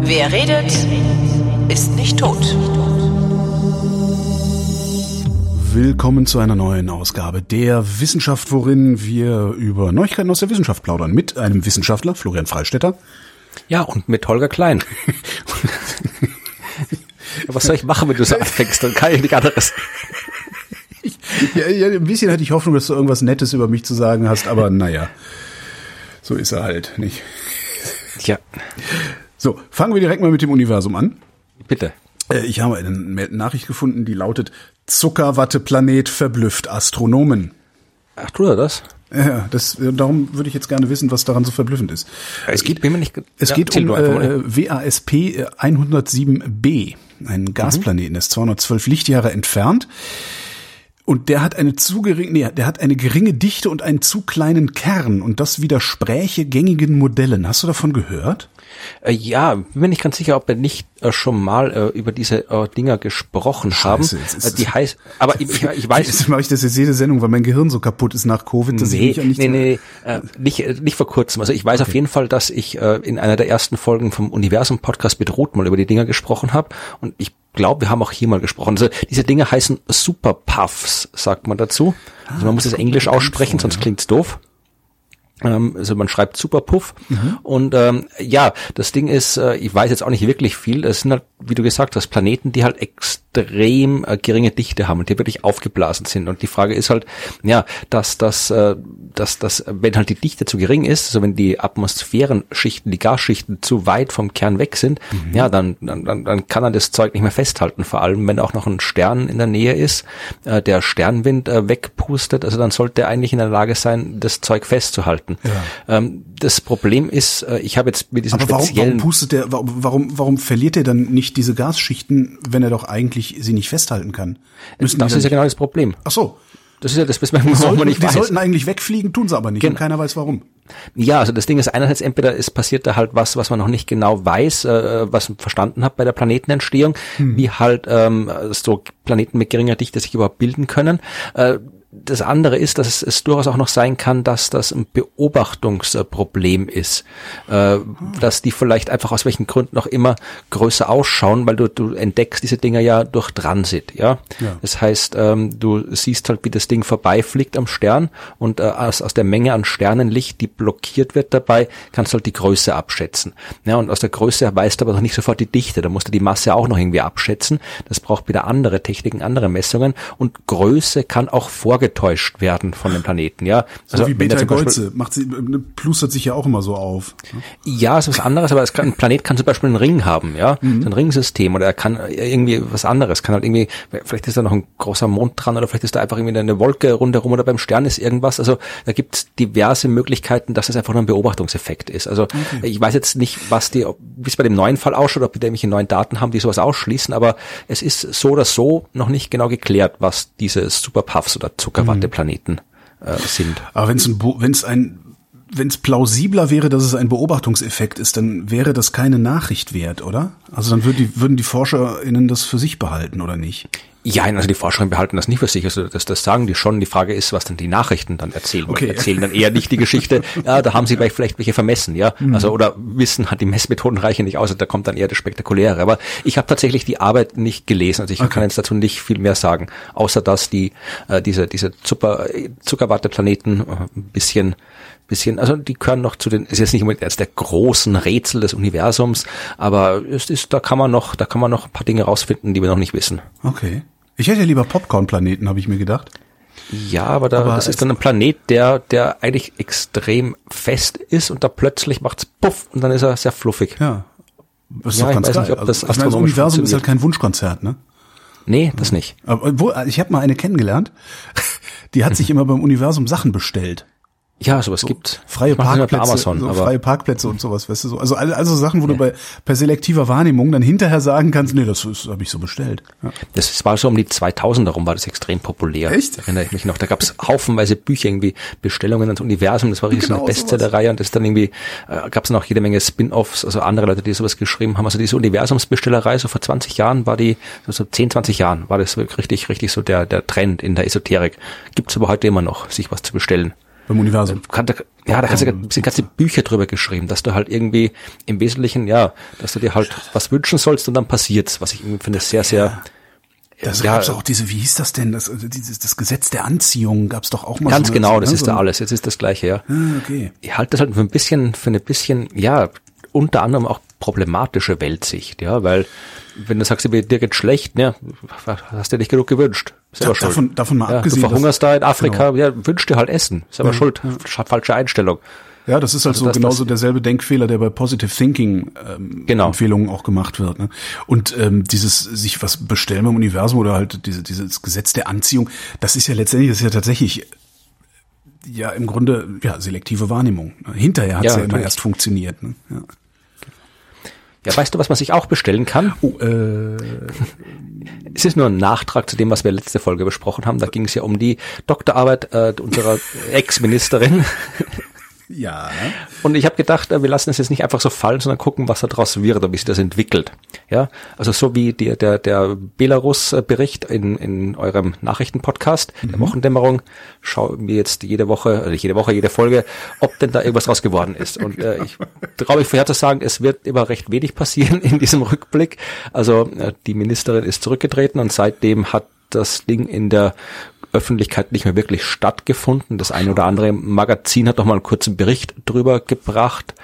Wer redet, ist nicht tot. Willkommen zu einer neuen Ausgabe der Wissenschaft, worin wir über Neuigkeiten aus der Wissenschaft plaudern. Mit einem Wissenschaftler, Florian Freistetter. Ja, und mit Holger Klein. Was soll ich machen, wenn du so anfängst? Dann kann ich nicht anderes. Ja, ja, ein bisschen hatte ich Hoffnung, dass du irgendwas Nettes über mich zu sagen hast, aber naja, so ist er halt, nicht? Ja. So, fangen wir direkt mal mit dem Universum an. Bitte. Äh, Ich habe eine Nachricht gefunden, die lautet Zuckerwatteplanet verblüfft Astronomen. Ach, tut er das? Ja, das, darum würde ich jetzt gerne wissen, was daran so verblüffend ist. Es geht, bin mir nicht, es ja, geht um äh, WASP 107b, einen Gasplaneten, der ist 212 Lichtjahre entfernt. Und der hat eine zu gering, nee, der hat eine geringe Dichte und einen zu kleinen Kern und das widerspräche gängigen Modellen. Hast du davon gehört? Äh, ja, bin mir nicht ganz sicher, ob wir nicht äh, schon mal äh, über diese äh, Dinger gesprochen haben. Scheiße, ist Äh, die heißt, aber ich, ich, ich weiß, Jetzt mache ich das jetzt jede Sendung, weil mein Gehirn so kaputt ist nach Covid, dass ich Nee, mich ja nicht nee, nee, äh, nicht, nicht vor kurzem. Also ich weiß auf jeden Fall, dass ich in einer der ersten Folgen vom Universum-Podcast mit Ruth mal über die Dinger gesprochen habe. Und ich glaube, wir haben auch hier mal gesprochen. Also diese Dinge heißen Super Puffs, sagt man dazu. Also man muss es Englisch aussprechen, sonst klingt's doof. Ähm, also man schreibt Superpuff. Und ähm, ja, das Ding ist, äh, ich weiß jetzt auch nicht wirklich viel. Das sind halt, wie du gesagt hast, Planeten, die halt extrem äh, geringe Dichte haben und die wirklich aufgeblasen sind. Und die Frage ist halt, ja, dass das, äh, dass das, wenn halt die Dichte zu gering ist, also wenn die Atmosphärenschichten, die Gasschichten zu weit vom Kern weg sind, ja, dann, dann, dann, dann kann er das Zeug nicht mehr festhalten. Vor allem, wenn auch noch ein Stern in der Nähe ist, äh, der Sternwind äh, wegpustet, also dann sollte er eigentlich in der Lage sein, das Zeug festzuhalten. Ähm, das Problem ist, äh, ich habe jetzt mit diesem Aber warum, warum pustet der, warum, warum, verliert er dann nicht diese Gasschichten, wenn er doch eigentlich sie nicht festhalten kann? Müssen das die ist ja genau das Problem. ach so, Das ist ja das, was man, die, sollten, man nicht die weiß. sollten eigentlich wegfliegen, tun sie aber nicht und Genau. keiner weiß warum. Ja, also das Ding ist einerseits entweder es passiert da halt was, was man noch nicht genau weiß, äh, was man verstanden hat bei der Planetenentstehung, wie halt ähm, so Planeten mit geringer Dichte sich überhaupt bilden können. Äh, das andere ist, dass es, es durchaus auch noch sein kann, dass das ein Beobachtungsproblem ist, äh, dass die vielleicht einfach aus welchen Gründen auch immer größer ausschauen, weil du, du entdeckst diese Dinger ja durch Transit, ja. Ja. Das heißt, ähm, du siehst halt, wie das Ding vorbeifliegt am Stern und äh, aus, aus der Menge an Sternenlicht, die blockiert wird dabei, kannst du halt die Größe abschätzen. Ja, und aus der Größe weißt du aber noch nicht sofort die Dichte. Da musst du die Masse auch noch irgendwie abschätzen. Das braucht wieder andere Techniken, andere Messungen. Und Größe kann auch vorgetäuscht werden von dem Planeten. Ja, So wie wenn der Beta Golze, macht sie, äh, plustert sich ja auch immer so auf. ja, es ist was anderes, aber kann, ein Planet kann zum Beispiel einen Ring haben, ja, so ein Ringsystem oder er kann irgendwie was anderes, kann halt irgendwie, vielleicht ist da noch ein großer Mond dran oder vielleicht ist da einfach irgendwie eine Wolke rundherum oder beim Stern ist irgendwas. Also da gibt es diverse Möglichkeiten, dass es einfach nur ein Beobachtungseffekt ist. Also ich weiß jetzt nicht, was die, wie es bei dem neuen Fall ausschaut, ob die da irgendwelche neuen Daten haben, die sowas ausschließen, aber es ist so oder so noch nicht genau geklärt, was diese Superpuffs oder Zuckerwatteplaneten äh, sind. Aber wenn es ein, wenn's ein, wenn es plausibler wäre, dass es ein Beobachtungseffekt ist, dann wäre das keine Nachricht wert, oder? Also dann würden die, würden die ForscherInnen das für sich behalten, oder nicht? Ja, also die Forscherinnen behalten das nicht für sich. Also das, das sagen die schon. Die Frage ist, was dann die Nachrichten dann erzählen. Okay. Okay. Erzählen dann eher nicht die Geschichte. Ja, da haben sie vielleicht, vielleicht welche vermessen, ja. Also oder wissen hat die Messmethoden reichen nicht aus. Also da kommt dann eher das Spektakuläre. Aber ich habe tatsächlich die Arbeit nicht gelesen. Also ich kann jetzt dazu nicht viel mehr sagen, außer dass die äh, diese diese Zucker, Zuckerwatteplaneten äh, ein bisschen bisschen, also die gehören noch zu den, ist jetzt nicht unbedingt als der großen Rätsel des Universums, aber es ist, da kann man noch, da kann man noch ein paar Dinge rausfinden, die wir noch nicht wissen. Okay. Ich hätte lieber Popcorn-Planeten, habe ich mir gedacht. Ja, aber, da, Aber das ist dann ein Planet, der, der eigentlich extrem fest ist und da plötzlich macht's puff und dann ist er sehr fluffig. Ja. Das ist Ja, doch ganz geil. nicht, ob Also, das ich meine, das Universum ist halt kein Wunschkonzert, ne? Nee, das nicht. Aber wo, ich habe mal eine kennengelernt, die hat sich immer beim Universum Sachen bestellt. Ja, sowas so gibt. freie Parkplätze, Amazon, so freie Parkplätze und sowas, weißt du so. Also also Sachen, wo du bei per selektiver Wahrnehmung dann hinterher sagen kannst, nee, das, das habe ich so bestellt. Ja. das war so um die 2000 herum war das extrem populär. Echt? Erinnere ich mich noch. Da gab's haufenweise Bücher, irgendwie Bestellungen ans Universum. Das war richtig Genau so eine Bestsellerreihe und das dann irgendwie, äh, gab's noch jede Menge Spin-offs, also andere Leute, die sowas geschrieben haben. Also diese Universumsbestellerei, so vor 20 Jahren war die, so so 10, 20 Jahren war das wirklich richtig, richtig so der, der Trend in der Esoterik. Gibt's aber heute immer noch, sich was zu bestellen. Beim Universum. kann, da, ja, da kannst du, sind ganze Bücher drüber geschrieben, dass du halt irgendwie im Wesentlichen, ja, dass du dir halt was wünschen sollst und dann passiert's, was ich finde sehr, sehr, Das ja, gab's auch diese, wie hieß das denn? Das, also dieses, das Gesetz der Anziehung gab's doch auch mal. ganz so, genau, das ne, ist so da alles, jetzt ist das Gleiche, ja. Ah, okay. Ich halte das halt für ein bisschen, für eine bisschen, ja, unter anderem auch problematische Weltsicht, ja, weil wenn du sagst, dir geht's schlecht, ne, hast du dir nicht genug gewünscht. Selber Da- schuld. davon- davon mal ja, abgesehen, Du verhungerst da in Afrika, Genau. ja, wünsch dir halt Essen. Selber schuld. Falsche Einstellung. Ja, das ist halt so das- genauso das- derselbe Denkfehler, der bei Positive Thinking ähm, Genau. Empfehlungen auch gemacht wird. Ne? Und ähm, dieses sich was bestellen im Universum oder halt diese, dieses Gesetz der Anziehung, das ist ja letztendlich, das ist ja tatsächlich ja im Grunde ja selektive Wahrnehmung. ne? Hinterher hat es Ja, ja, immer erst funktioniert. Ne? Ja. Ja, weißt du, was man sich auch bestellen kann? Oh, äh, Es ist nur ein Nachtrag zu dem, was wir letzte Folge besprochen haben. Da ging es ja um die Doktorarbeit äh, unserer Ex-Ministerin. Ja. Und ich habe gedacht, äh, wir lassen es jetzt nicht einfach so fallen, sondern gucken, was da draus wird und wie sich das entwickelt. Ja, also so wie der der der Belarus-Bericht in in eurem Nachrichtenpodcast der Wochendämmerung schauen wir jetzt jede Woche, also jede Woche, jede Folge, ob denn da irgendwas draus geworden ist. Und äh, ich traue mich vorher zu sagen, es wird immer recht wenig passieren in diesem Rückblick. Also äh, die Ministerin ist zurückgetreten und seitdem hat das Ding in der Öffentlichkeit nicht mehr wirklich stattgefunden. Das eine oder andere Magazin hat noch mal einen kurzen Bericht drüber gebracht,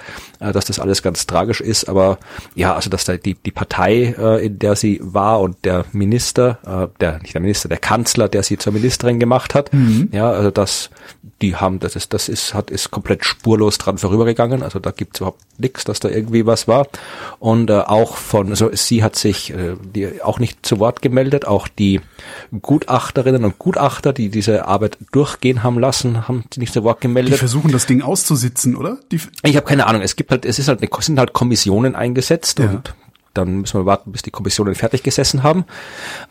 äh, dass das alles ganz tragisch ist. Aber ja, also dass da die, die Partei, äh, in der sie war und der Minister, äh, der nicht der Minister, der Kanzler, der sie zur Ministerin gemacht hat, ja, also das, die haben, das ist, das ist, hat, ist komplett spurlos dran vorübergegangen. Also da gibt's überhaupt nichts, dass da irgendwie was war. Und äh, auch von, also sie hat sich äh, die auch nicht zu Wort gemeldet, auch die Gutachterinnen und Gutachter, die diese Arbeit durchgehen haben lassen, haben sich nicht zu Wort Die gemeldet. versuchen das Ding auszusitzen, oder? Die, Ich habe keine Ahnung. Es gibt halt, es ist halt, eine, es sind halt Kommissionen eingesetzt Ja. und dann müssen wir warten, bis die Kommissionen fertig gesessen haben.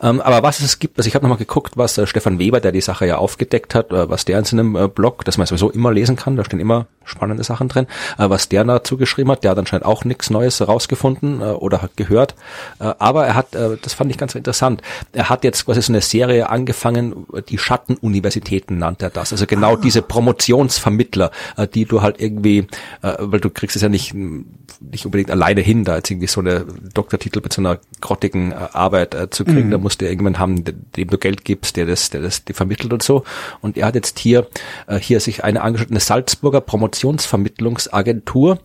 Ähm, aber was es gibt, also ich habe nochmal geguckt, was äh, Stefan Weber, der die Sache ja aufgedeckt hat, äh, was der in seinem äh, Blog, das man sowieso immer lesen kann, da stehen immer spannende Sachen drin, äh, was der dazu geschrieben hat, der hat anscheinend auch nichts Neues herausgefunden äh, oder hat gehört. Äh, aber er hat, das fand ich ganz interessant, er hat jetzt quasi so eine Serie angefangen, die Schattenuniversitäten nannt er das. Also genau diese Promotionsvermittler, die du halt irgendwie, weil du kriegst es ja nicht, nicht unbedingt alleine hin, da jetzt irgendwie so eine Doktortitel mit so einer grottigen äh, Arbeit äh, zu kriegen. Da musst du irgendwann haben, de- dem du Geld gibst, der das, der das die vermittelt und so. Und er hat jetzt hier, äh, hier sich eine angeschaut, eine Salzburger Promotionsvermittlungsagentur,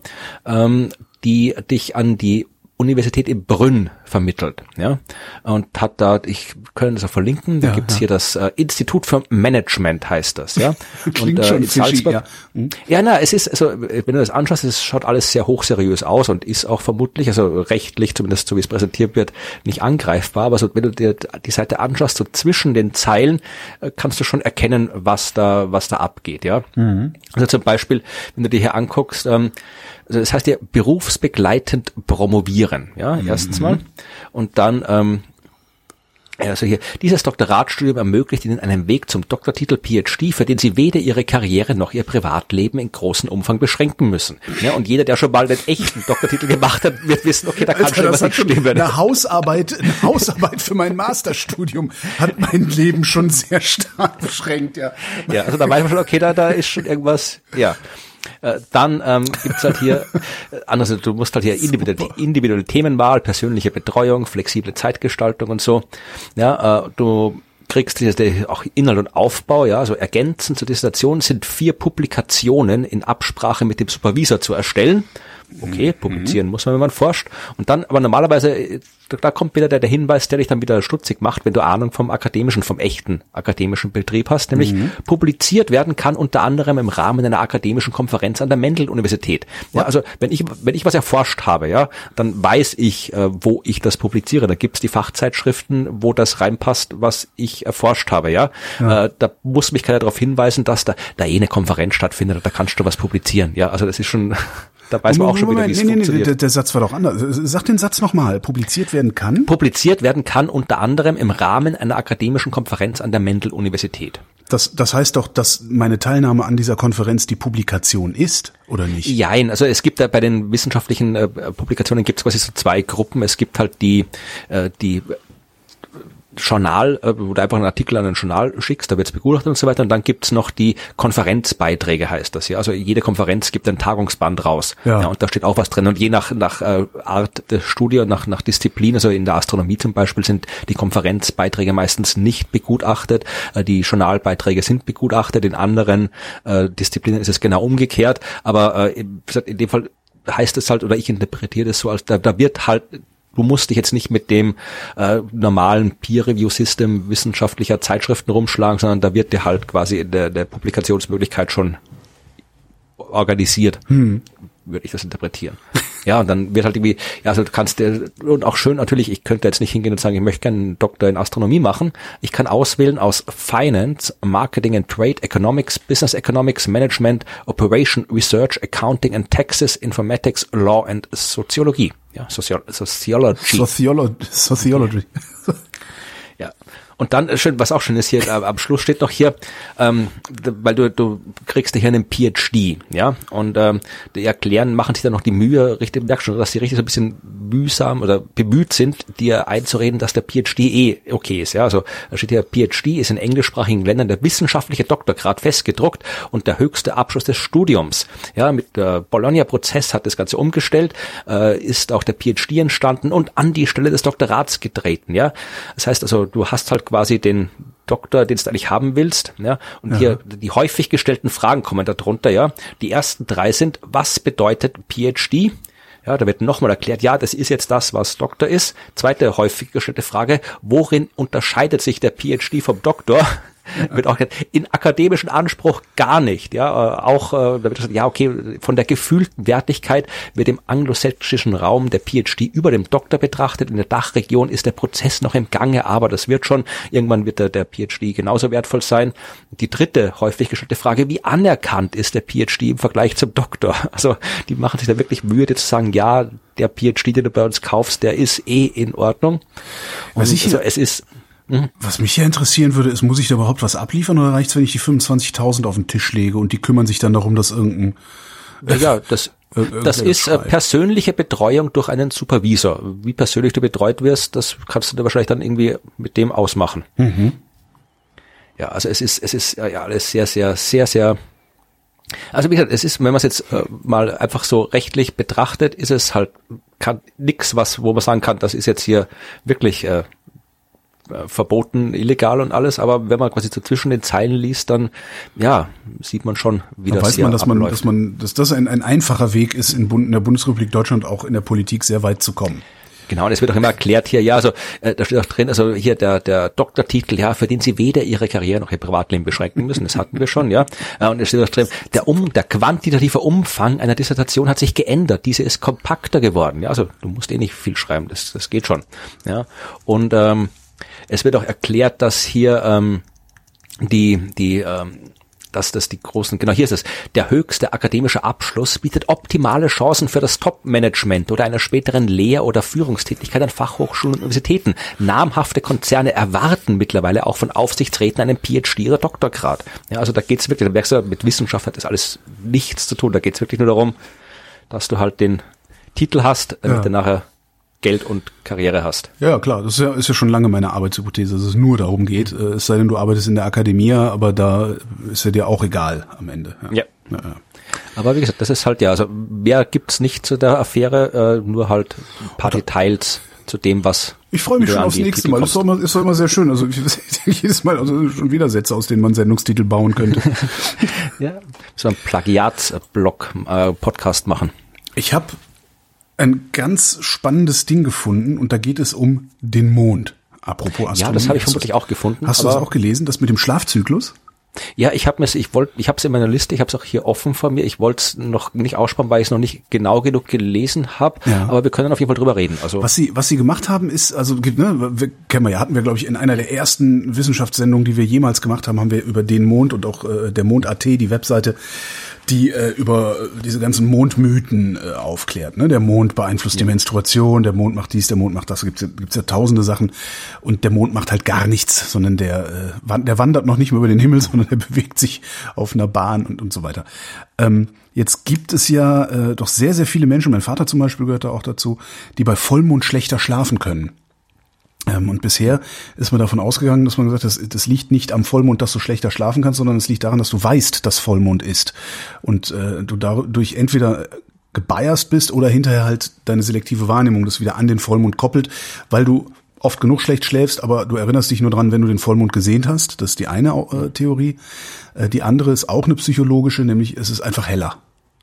ähm, die dich an die Universität in Brünn vermittelt, ja, und hat da, ich kann das auch verlinken, da Ja, gibt's ja. hier das äh, Institut für Management heißt das, ja, Klingt und äh, schon in fishy, Salzburg, ja. Hm. ja, na, es ist, also, wenn du das anschaust, es schaut alles sehr hochseriös aus und ist auch vermutlich, also rechtlich, zumindest so wie es präsentiert wird, nicht angreifbar. Aber so, wenn du dir die Seite anschaust, so zwischen den Zeilen, äh, kannst du schon erkennen, was da, was da abgeht, ja. Also zum Beispiel, wenn du dir hier anguckst, ähm, also das heißt ja berufsbegleitend promovieren, ja, erstens mal. Und dann, ähm, also hier, dieses Doktoratstudium ermöglicht Ihnen einen Weg zum Doktortitel PhD, für den Sie weder Ihre Karriere noch Ihr Privatleben in großem Umfang beschränken müssen. Ja, und jeder, der schon mal den echten Doktortitel gemacht hat, wird wissen, okay, da kann schon Alter, was das hat nicht schon stimmen. eine Hausarbeit, eine Hausarbeit für mein Masterstudium hat mein Leben schon sehr stark beschränkt, ja. Ja, also da weiß man schon, okay, da, da ist schon irgendwas, ja. Äh, Dann ähm, gibt's halt hier, äh, anders, du musst halt hier individuelle, individuelle Themenwahl, persönliche Betreuung, flexible Zeitgestaltung und so. Ja, äh, du kriegst die- auch Inhalt und Aufbau, ja, also ergänzend zur Dissertation sind vier Publikationen in Absprache mit dem Supervisor zu erstellen. Okay, publizieren muss man, wenn man forscht. Und dann, aber normalerweise, da kommt wieder der, der Hinweis, der dich dann wieder stutzig macht, wenn du Ahnung vom akademischen, vom echten akademischen Betrieb hast, nämlich mhm. publiziert werden kann unter anderem im Rahmen einer akademischen Konferenz an der Mendel-Universität. Ja, also wenn ich, wenn ich was erforscht habe, ja, dann weiß ich, äh, wo ich das publiziere. Da gibt's die Fachzeitschriften, wo das reinpasst, was ich erforscht habe, ja. ja. Äh, da muss mich keiner darauf hinweisen, dass da, da eh eine Konferenz stattfindet, da kannst du was publizieren. Ja, also das ist schon da weiß man auch schon wieder, wie es nee, funktioniert. Nee, der Satz war doch anders. Sag den Satz nochmal. Publiziert werden kann? Publiziert werden kann unter anderem im Rahmen einer akademischen Konferenz an der Mendel-Universität. Das, das heißt doch, dass meine Teilnahme an dieser Konferenz die Publikation ist, oder nicht? Jein, also es gibt da bei den wissenschaftlichen äh, Publikationen gibt es quasi so zwei Gruppen. Es gibt halt die, äh, die Journal, äh, wo du einfach einen Artikel an ein Journal schickst, da wird es begutachtet und so weiter. Und dann gibt's noch die Konferenzbeiträge, heißt das ja. Also jede Konferenz gibt ein Tagungsband raus. Ja. ja und da steht auch was drin. Und je nach, nach äh, Art des Studiums, nach, nach Disziplin, also in der Astronomie zum Beispiel, sind die Konferenzbeiträge meistens nicht begutachtet. Äh, die Journalbeiträge sind begutachtet. In anderen äh, Disziplinen ist es genau umgekehrt. Aber äh, in dem Fall heißt es halt, oder ich interpretiere das so, als da, da wird halt Du musst dich jetzt nicht mit dem äh, normalen Peer-Review-System wissenschaftlicher Zeitschriften rumschlagen, sondern da wird dir halt quasi der, der Publikationsmöglichkeit schon organisiert, hm. würde ich das interpretieren. Ja, und dann wird halt irgendwie, ja, also du kannst dir, und auch schön natürlich, ich könnte jetzt nicht hingehen und sagen, ich möchte gerne einen Doktor in Astronomie machen. Ich kann auswählen aus Finance, Marketing and Trade, Economics, Business Economics, Management, Operation, Research, Accounting and Taxes, Informatics, Law and Soziologie ja, Socio Sociology. Sociolo Sociology. Und dann äh, schön, was auch schön ist hier, äh, am Schluss steht noch hier, ähm, weil du, du kriegst hier einen PhD, ja, und ähm, die erklären, machen sich dann noch die Mühe, richtig, merkst schon, dass sie richtig so ein bisschen mühsam oder bemüht sind, dir einzureden, dass der PhD eh okay ist, ja, also da steht hier, PhD ist in englischsprachigen Ländern der wissenschaftliche Doktorgrad festgedruckt und der höchste Abschluss des Studiums, ja, mit der Bologna-Prozess hat das Ganze umgestellt, äh, ist auch der PhD entstanden und an die Stelle des Doktorats getreten, ja, das heißt also, du hast halt quasi den Doktor, den du eigentlich haben willst. Ja? Und Aha. hier die häufig gestellten Fragen kommen darunter. Ja, die ersten drei sind: Was bedeutet PhD? Ja, da wird nochmal erklärt, ja, das ist jetzt das, was Doktor ist. Zweite häufig gestellte Frage, worin unterscheidet sich der PhD vom Doktor? wird auch in akademischen Anspruch gar nicht. Ja, äh, auch äh, da wird gesagt, ja okay, von der gefühlten Wertigkeit wird im anglosächsischen Raum der PhD über dem Doktor betrachtet. In der Dachregion ist der Prozess noch im Gange, aber das wird schon. Irgendwann wird der, der PhD genauso wertvoll sein. Die dritte häufig gestellte Frage, wie anerkannt ist der PhD im Vergleich zum Doktor? Also die machen sich da wirklich Mühe, zu sagen, ja, der PhD, den du bei uns kaufst, der ist eh in Ordnung. Und also es ist Mhm. Was mich ja interessieren würde, ist, muss ich da überhaupt was abliefern oder reicht's, wenn ich die 25.000 auf den Tisch lege und die kümmern sich dann darum, dass irgendein ja, das, das ist äh, persönliche Betreuung durch einen Supervisor. Wie persönlich du betreut wirst, das kannst du dir wahrscheinlich dann irgendwie mit dem ausmachen. Mhm. Ja, also es ist, es ist ja alles sehr, sehr, sehr, sehr. Also wie gesagt, es ist, wenn man es jetzt äh, mal einfach so rechtlich betrachtet, ist es halt kann nix, was, wo man sagen kann, das ist jetzt hier wirklich äh, äh, verboten, illegal und alles, aber wenn man quasi so zwischen den Zeilen liest, dann ja, sieht man schon, wie da das weiß man, dass abläuft. man, dass man, dass das ein, ein einfacher Weg ist, in, Bund, in der Bundesrepublik Deutschland auch in der Politik sehr weit zu kommen. Genau, und es wird auch immer erklärt hier, ja, also äh, da steht auch drin, also hier der der Doktortitel, ja, für den Sie weder Ihre Karriere noch Ihr Privatleben beschränken müssen, das hatten wir schon, ja. Äh, und es steht auch drin, der um der quantitative Umfang einer Dissertation hat sich geändert, diese ist kompakter geworden, ja, also du musst eh nicht viel schreiben, das das geht schon, ja. Und ähm, es wird auch erklärt, dass hier ähm, die, die ähm, dass das die großen, genau hier ist es, der höchste akademische Abschluss bietet optimale Chancen für das Top-Management oder einer späteren Lehr- oder Führungstätigkeit an Fachhochschulen und Universitäten. Namhafte Konzerne erwarten mittlerweile auch von Aufsichtsräten einen PhD oder Doktorgrad. Ja, also da geht's wirklich, da merkst du, mit Wissenschaft hat das alles nichts zu tun. Da geht's wirklich nur darum, dass du halt den Titel hast, damit ja. du nachher Geld und Karriere hast. Ja, klar, das ist ja, ist ja schon lange meine Arbeitshypothese, dass es nur darum geht. Äh, es sei denn, du arbeitest in der Akademie, aber da ist ja dir auch egal am Ende. Ja. ja. ja. Aber wie gesagt, das ist halt ja, also mehr gibt's nicht zu der Affäre, äh, nur halt ein paar Details zu dem, was. Ich freue mich schon aufs nächste Mal. Das ist doch, immer, ist immer sehr schön. Also ich, jedes Mal also schon wieder Sätze, aus denen man Sendungstitel bauen könnte. ja, so ein Plagiatsblock, äh, Podcast machen. Ich habe ein ganz spannendes Ding gefunden und da geht es um den Mond. Apropos Astronomie. Ja, das habe ich vermutlich auch gefunden. Hast du das auch gelesen, das mit dem Schlafzyklus? Ja, ich habe mir, ich wollte, ich habe es in meiner Liste, ich habe es auch hier offen vor mir. Ich wollte es noch nicht aussparen, weil ich es noch nicht genau genug gelesen habe. Ja. Aber wir können auf jeden Fall drüber reden. Also was sie, was sie gemacht haben, ist, also ne, wir, kennen wir ja, hatten wir glaube ich in einer der ersten Wissenschaftssendungen, die wir jemals gemacht haben, haben wir über den Mond und auch äh, der Mond.at, die Webseite die äh, über diese ganzen Mondmythen äh, aufklärt. Ne? Der Mond beeinflusst ja. die Menstruation, der Mond macht dies, der Mond macht das. Gibt's gibt's ja tausende Sachen. Und der Mond macht halt gar nichts, sondern der, äh, der wandert noch nicht mehr über den Himmel, sondern der bewegt sich auf einer Bahn und, und so weiter. Ähm, jetzt gibt es ja äh, doch sehr, sehr viele Menschen, mein Vater zum Beispiel gehört da auch dazu, die bei Vollmond schlechter schlafen können. Ähm, und bisher ist man davon ausgegangen, dass man gesagt hat, das, liegt nicht am Vollmond, dass du schlechter schlafen kannst, sondern es liegt daran, dass du weißt, dass Vollmond ist. Und äh, du dadurch entweder gebiased bist oder hinterher halt deine selektive Wahrnehmung das wieder an den Vollmond koppelt, weil du oft genug schlecht schläfst, aber du erinnerst dich nur dran, wenn du den Vollmond gesehen hast. Das ist die eine äh, Theorie. Äh, die andere ist auch eine psychologische, nämlich es ist einfach heller.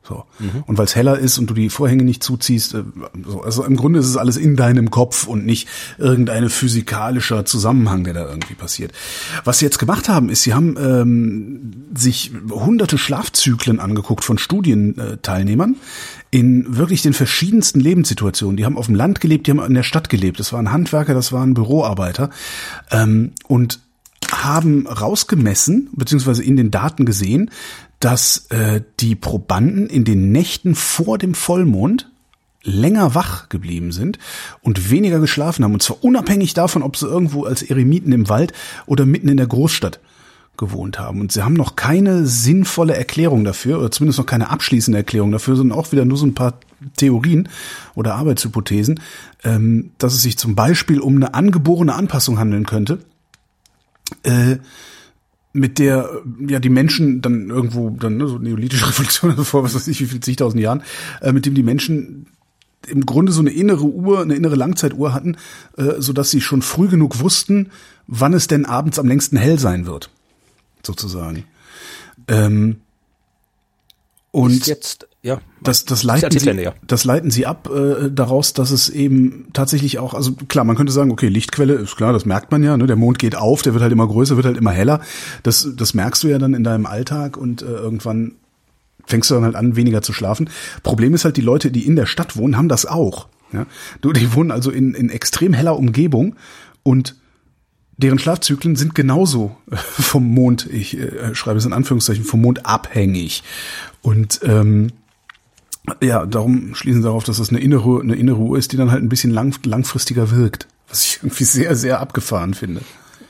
So. Mhm. Und weil es heller ist und du die Vorhänge nicht zuziehst, äh, so. also im Grunde ist es alles in deinem Kopf und nicht irgendeine physikalischer Zusammenhang, der da irgendwie passiert. Was sie jetzt gemacht haben, ist, sie haben ähm, sich hunderte Schlafzyklen angeguckt von Studienteilnehmern in wirklich den verschiedensten Lebenssituationen. Die haben auf dem Land gelebt, die haben in der Stadt gelebt. Das waren Handwerker, das waren Büroarbeiter. Ähm, und haben rausgemessen, beziehungsweise in den Daten gesehen, dass äh, die Probanden in den Nächten vor dem Vollmond länger wach geblieben sind und weniger geschlafen haben. Und zwar unabhängig davon, ob sie irgendwo als Eremiten im Wald oder mitten in der Großstadt gewohnt haben. Und sie haben noch keine sinnvolle Erklärung dafür, oder zumindest noch keine abschließende Erklärung dafür, sondern auch wieder nur so ein paar Theorien oder Arbeitshypothesen, ähm, dass es sich zum Beispiel um eine angeborene Anpassung handeln könnte. Äh, mit der ja die Menschen dann irgendwo dann ne, so neolithische Revolution vor was weiß ich wie viel zigtausend Jahren, äh, mit dem die Menschen im Grunde so eine innere Uhr, eine innere Langzeituhr hatten, äh, so dass sie schon früh genug wussten, wann es denn abends am längsten hell sein wird, sozusagen. Ähm, und ist jetzt ja, das, das, leiten sie, ja. das leiten sie ab äh, daraus, dass es eben tatsächlich auch, also klar, man könnte sagen, okay, Lichtquelle ist klar, das merkt man ja, ne? der Mond geht auf, der wird halt immer größer, wird halt immer heller. Das, das merkst du ja dann in deinem Alltag und äh, irgendwann fängst du dann halt an, weniger zu schlafen. Problem ist halt, die Leute, die in der Stadt wohnen, haben das auch. Ja? Du, die wohnen also in, in extrem heller Umgebung und deren Schlafzyklen sind genauso vom Mond, ich äh, schreibe es in Anführungszeichen, vom Mond abhängig. Und ähm, ja, darum schließen sie darauf, dass das eine innere, eine innere Uhr ist, die dann halt ein bisschen lang, langfristiger wirkt. Was ich irgendwie sehr, sehr abgefahren finde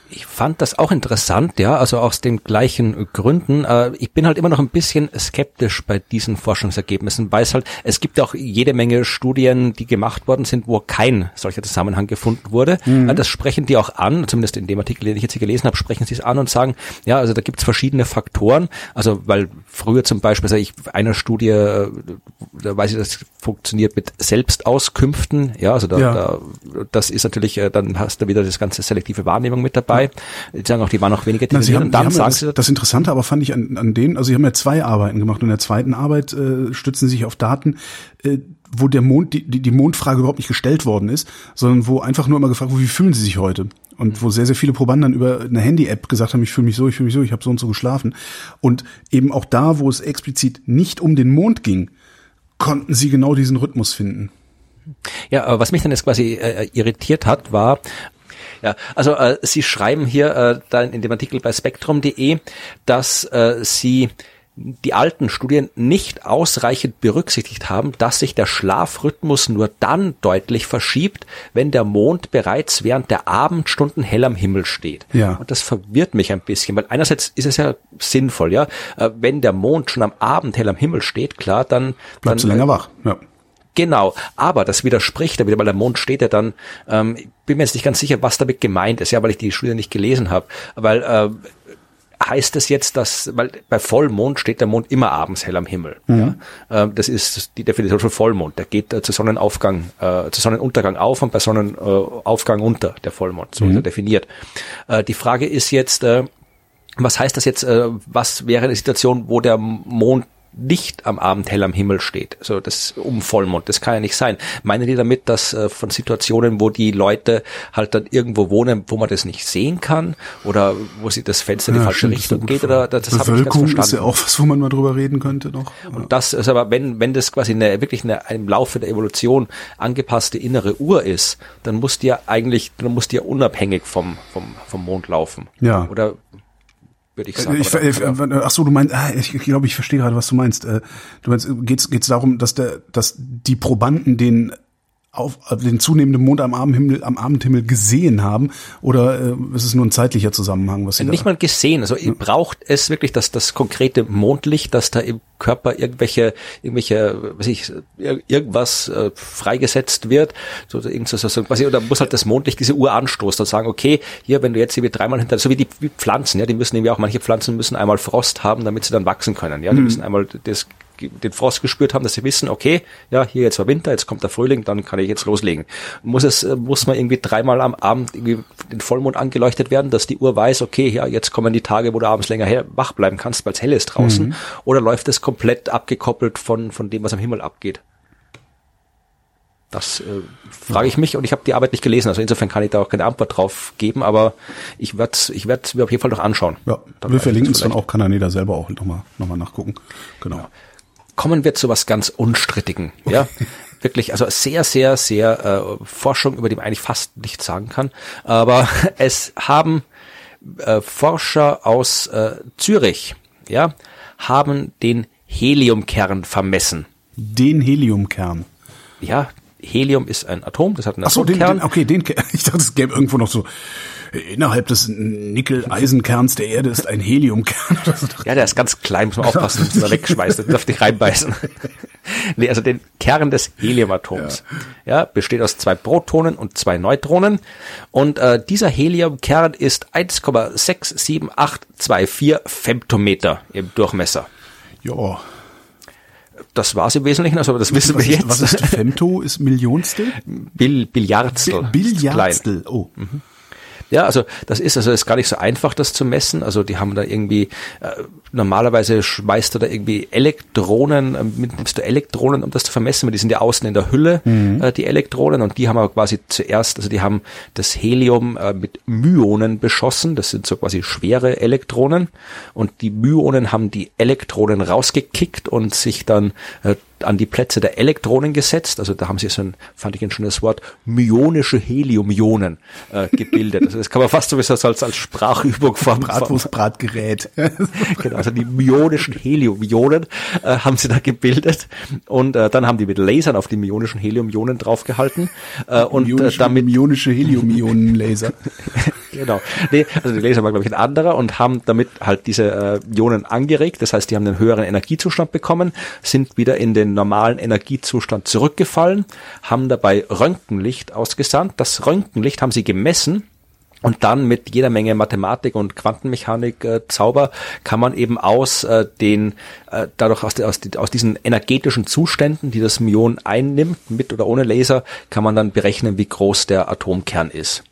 ich fand das auch interessant, ja, also aus den gleichen Gründen. Äh, ich bin halt immer noch ein bisschen skeptisch bei diesen Forschungsergebnissen, weil es halt, es gibt auch jede Menge Studien, die gemacht worden sind, wo kein solcher Zusammenhang gefunden wurde. Mhm. Äh, das sprechen die auch an, zumindest in dem Artikel, den ich jetzt hier gelesen habe, sprechen sie es an und sagen, ja, also da gibt es verschiedene Faktoren. Also weil früher zum Beispiel, also ich einer Studie, äh, da weiß ich, das funktioniert mit Selbstauskünften, ja, also da, ja. da das ist natürlich, dann hast du wieder das ganze selektive Wahrnehmung mit dabei. Die sagen auch, die waren noch weniger definiert. und dann sagen das, sie das Interessante aber fand ich an, an denen, also sie haben ja zwei Arbeiten gemacht und in der zweiten Arbeit äh, stützen sie sich auf Daten, äh, wo der Mond, die, die Mondfrage überhaupt nicht gestellt worden ist, sondern wo einfach nur immer gefragt wurde, wie fühlen sie sich heute? Und wo sehr, sehr viele Probanden dann über eine Handy-App gesagt haben, ich fühle mich so, ich fühle mich so, ich habe so und so geschlafen. Und eben auch da, wo es explizit nicht um den Mond ging, konnten sie genau diesen Rhythmus finden. Ja, aber was mich dann jetzt quasi äh, irritiert hat, war, ja, also äh, Sie schreiben hier äh, dann in dem Artikel bei spektrum.de, dass äh, Sie die alten Studien nicht ausreichend berücksichtigt haben, dass sich der Schlafrhythmus nur dann deutlich verschiebt, wenn der Mond bereits während der Abendstunden hell am Himmel steht. Ja. Und das verwirrt mich ein bisschen, weil einerseits ist es ja sinnvoll, ja, äh, wenn der Mond schon am Abend hell am Himmel steht, klar, dann bleibst du länger wach. Ja. Genau, aber das widerspricht ja wieder, weil der Mond steht ja dann, ähm, bin mir jetzt nicht ganz sicher, was damit gemeint ist, ja, weil ich die Studie nicht gelesen habe, weil äh, heißt es jetzt, dass, weil bei Vollmond steht der Mond immer abends hell am Himmel. Mhm. Ja? Äh, das ist die Definition von Vollmond. Der geht äh, zu Sonnenaufgang, äh, zu Sonnenuntergang auf und bei Sonnenaufgang unter, der Vollmond, so mhm. ist er definiert. Äh, die Frage ist jetzt, äh, was heißt das jetzt, äh, was wäre eine Situation, wo der Mond nicht am Abend hell am Himmel steht, also das um Vollmond, das kann ja nicht sein. Meinen die damit, dass äh, von Situationen, wo die Leute halt dann irgendwo wohnen, wo man das nicht sehen kann oder wo sie das Fenster in die falsche Richtung geht oder das, das habe ich ganz verstanden. ist ja auch was, wo man mal drüber reden könnte noch. Und das ist aber, wenn wenn das quasi eine wirklich eine im Laufe der Evolution angepasste innere Uhr ist, dann muss die ja eigentlich, dann muss die ja unabhängig vom vom vom Mond laufen. Ja. Oder würde ich sagen. Ich, ich, ach so, du meinst, ah, ich, ich glaube, ich verstehe gerade, was du meinst. Äh, du meinst, geht's geht's darum, dass der, dass die Probanden den auf den zunehmenden Mond am Abendhimmel, am Abendhimmel gesehen haben oder äh, ist es nur ein zeitlicher Zusammenhang? Was Sie Nicht mal gesehen. Also ja. braucht es wirklich das, das konkrete Mondlicht, dass da im Körper irgendwelche, irgendwelche, was ich, irgendwas äh, freigesetzt wird, so irgendwas, so, quasi, oder muss halt das Mondlicht diese Uhr anstoßen und sagen, okay, hier, wenn du jetzt irgendwie dreimal hinter, so wie die wie Pflanzen, ja, die müssen irgendwie auch, manche Pflanzen müssen einmal Frost haben, damit sie dann wachsen können, ja, die mhm. müssen einmal das den Frost gespürt haben, dass sie wissen, okay, ja, hier jetzt war Winter, jetzt kommt der Frühling, dann kann ich jetzt loslegen. Muss es, äh, muss man irgendwie dreimal am Abend irgendwie den Vollmond angeleuchtet werden, dass die Uhr weiß, okay, ja, jetzt kommen die Tage, wo du abends länger her wach bleiben kannst, weil es hell ist draußen, mhm. oder läuft es komplett abgekoppelt von, von dem, was am Himmel abgeht? Das äh, frage ich mich und ich habe die Arbeit nicht gelesen, also insofern kann ich da auch keine Antwort drauf geben, aber ich werde ich werd mir auf jeden Fall noch anschauen. Ja, wir verlinken es dann auch, kann Aneda selber auch nochmal noch mal nachgucken. Genau. Ja kommen wir zu was ganz Unstrittigen. Ja, wirklich, also sehr, sehr, sehr äh, Forschung, über die man eigentlich fast nichts sagen kann. Aber es haben äh, Forscher aus äh, Zürich, ja, haben den Heliumkern vermessen. Den Heliumkern. Ja, Helium ist ein Atom, das hat einen Ach so, Atomkern. Den, den, okay, den, ich dachte, es gäbe irgendwo noch so innerhalb des Nickel-Eisenkerns der Erde ist ein Heliumkern. ja, der ist ganz klein, muss man aufpassen, dass man wegschmeißt, das darf nicht reinbeißen. nee, also den Kern des Heliumatoms. Ja. ja, besteht aus zwei Protonen und zwei Neutronen. Und äh, dieser Heliumkern ist 1,67824 Femtometer im Durchmesser. Ja. Das war es im Wesentlichen, also das wissen was wir jetzt. was ist Femto? Ist Millionstel? Bill, Billiardstel. Billiardstel, oh. Mhm. Ja, also das ist also ist gar nicht so einfach, das zu messen. Also die haben da irgendwie äh, normalerweise schmeißt du da irgendwie Elektronen, äh, nimmst du Elektronen, um das zu vermessen, weil die sind ja außen in der Hülle, mhm. äh, die Elektronen, und die haben aber quasi zuerst, also die haben das Helium äh, mit Myonen beschossen, das sind so quasi schwere Elektronen, und die Myonen haben die Elektronen rausgekickt und sich dann äh, an die Plätze der Elektronen gesetzt. Also da haben sie so ein, fand ich ein schönes Wort, myonische Heliumionen äh, gebildet. Also das kann man fast sowieso als, als Sprachübung vom Bratwurstbratgerät. genau, also die myonischen Heliumionen äh, haben sie da gebildet. Und äh, dann haben die mit Lasern auf die myonischen Heliumionen draufgehalten. Äh, und äh, damit myonische Heliumionenlaser. Genau. Nee, also die Laser war, glaube ich, ein anderer und haben damit halt diese äh, Ionen angeregt. Das heißt, die haben einen höheren Energiezustand bekommen, sind wieder in den normalen Energiezustand zurückgefallen, haben dabei Röntgenlicht ausgesandt. Das Röntgenlicht haben sie gemessen und dann mit jeder Menge Mathematik und Quantenmechanik äh, Zauber kann man eben aus äh, den äh, dadurch aus, aus, aus diesen energetischen Zuständen, die das Myon einnimmt, mit oder ohne Laser, kann man dann berechnen, wie groß der Atomkern ist.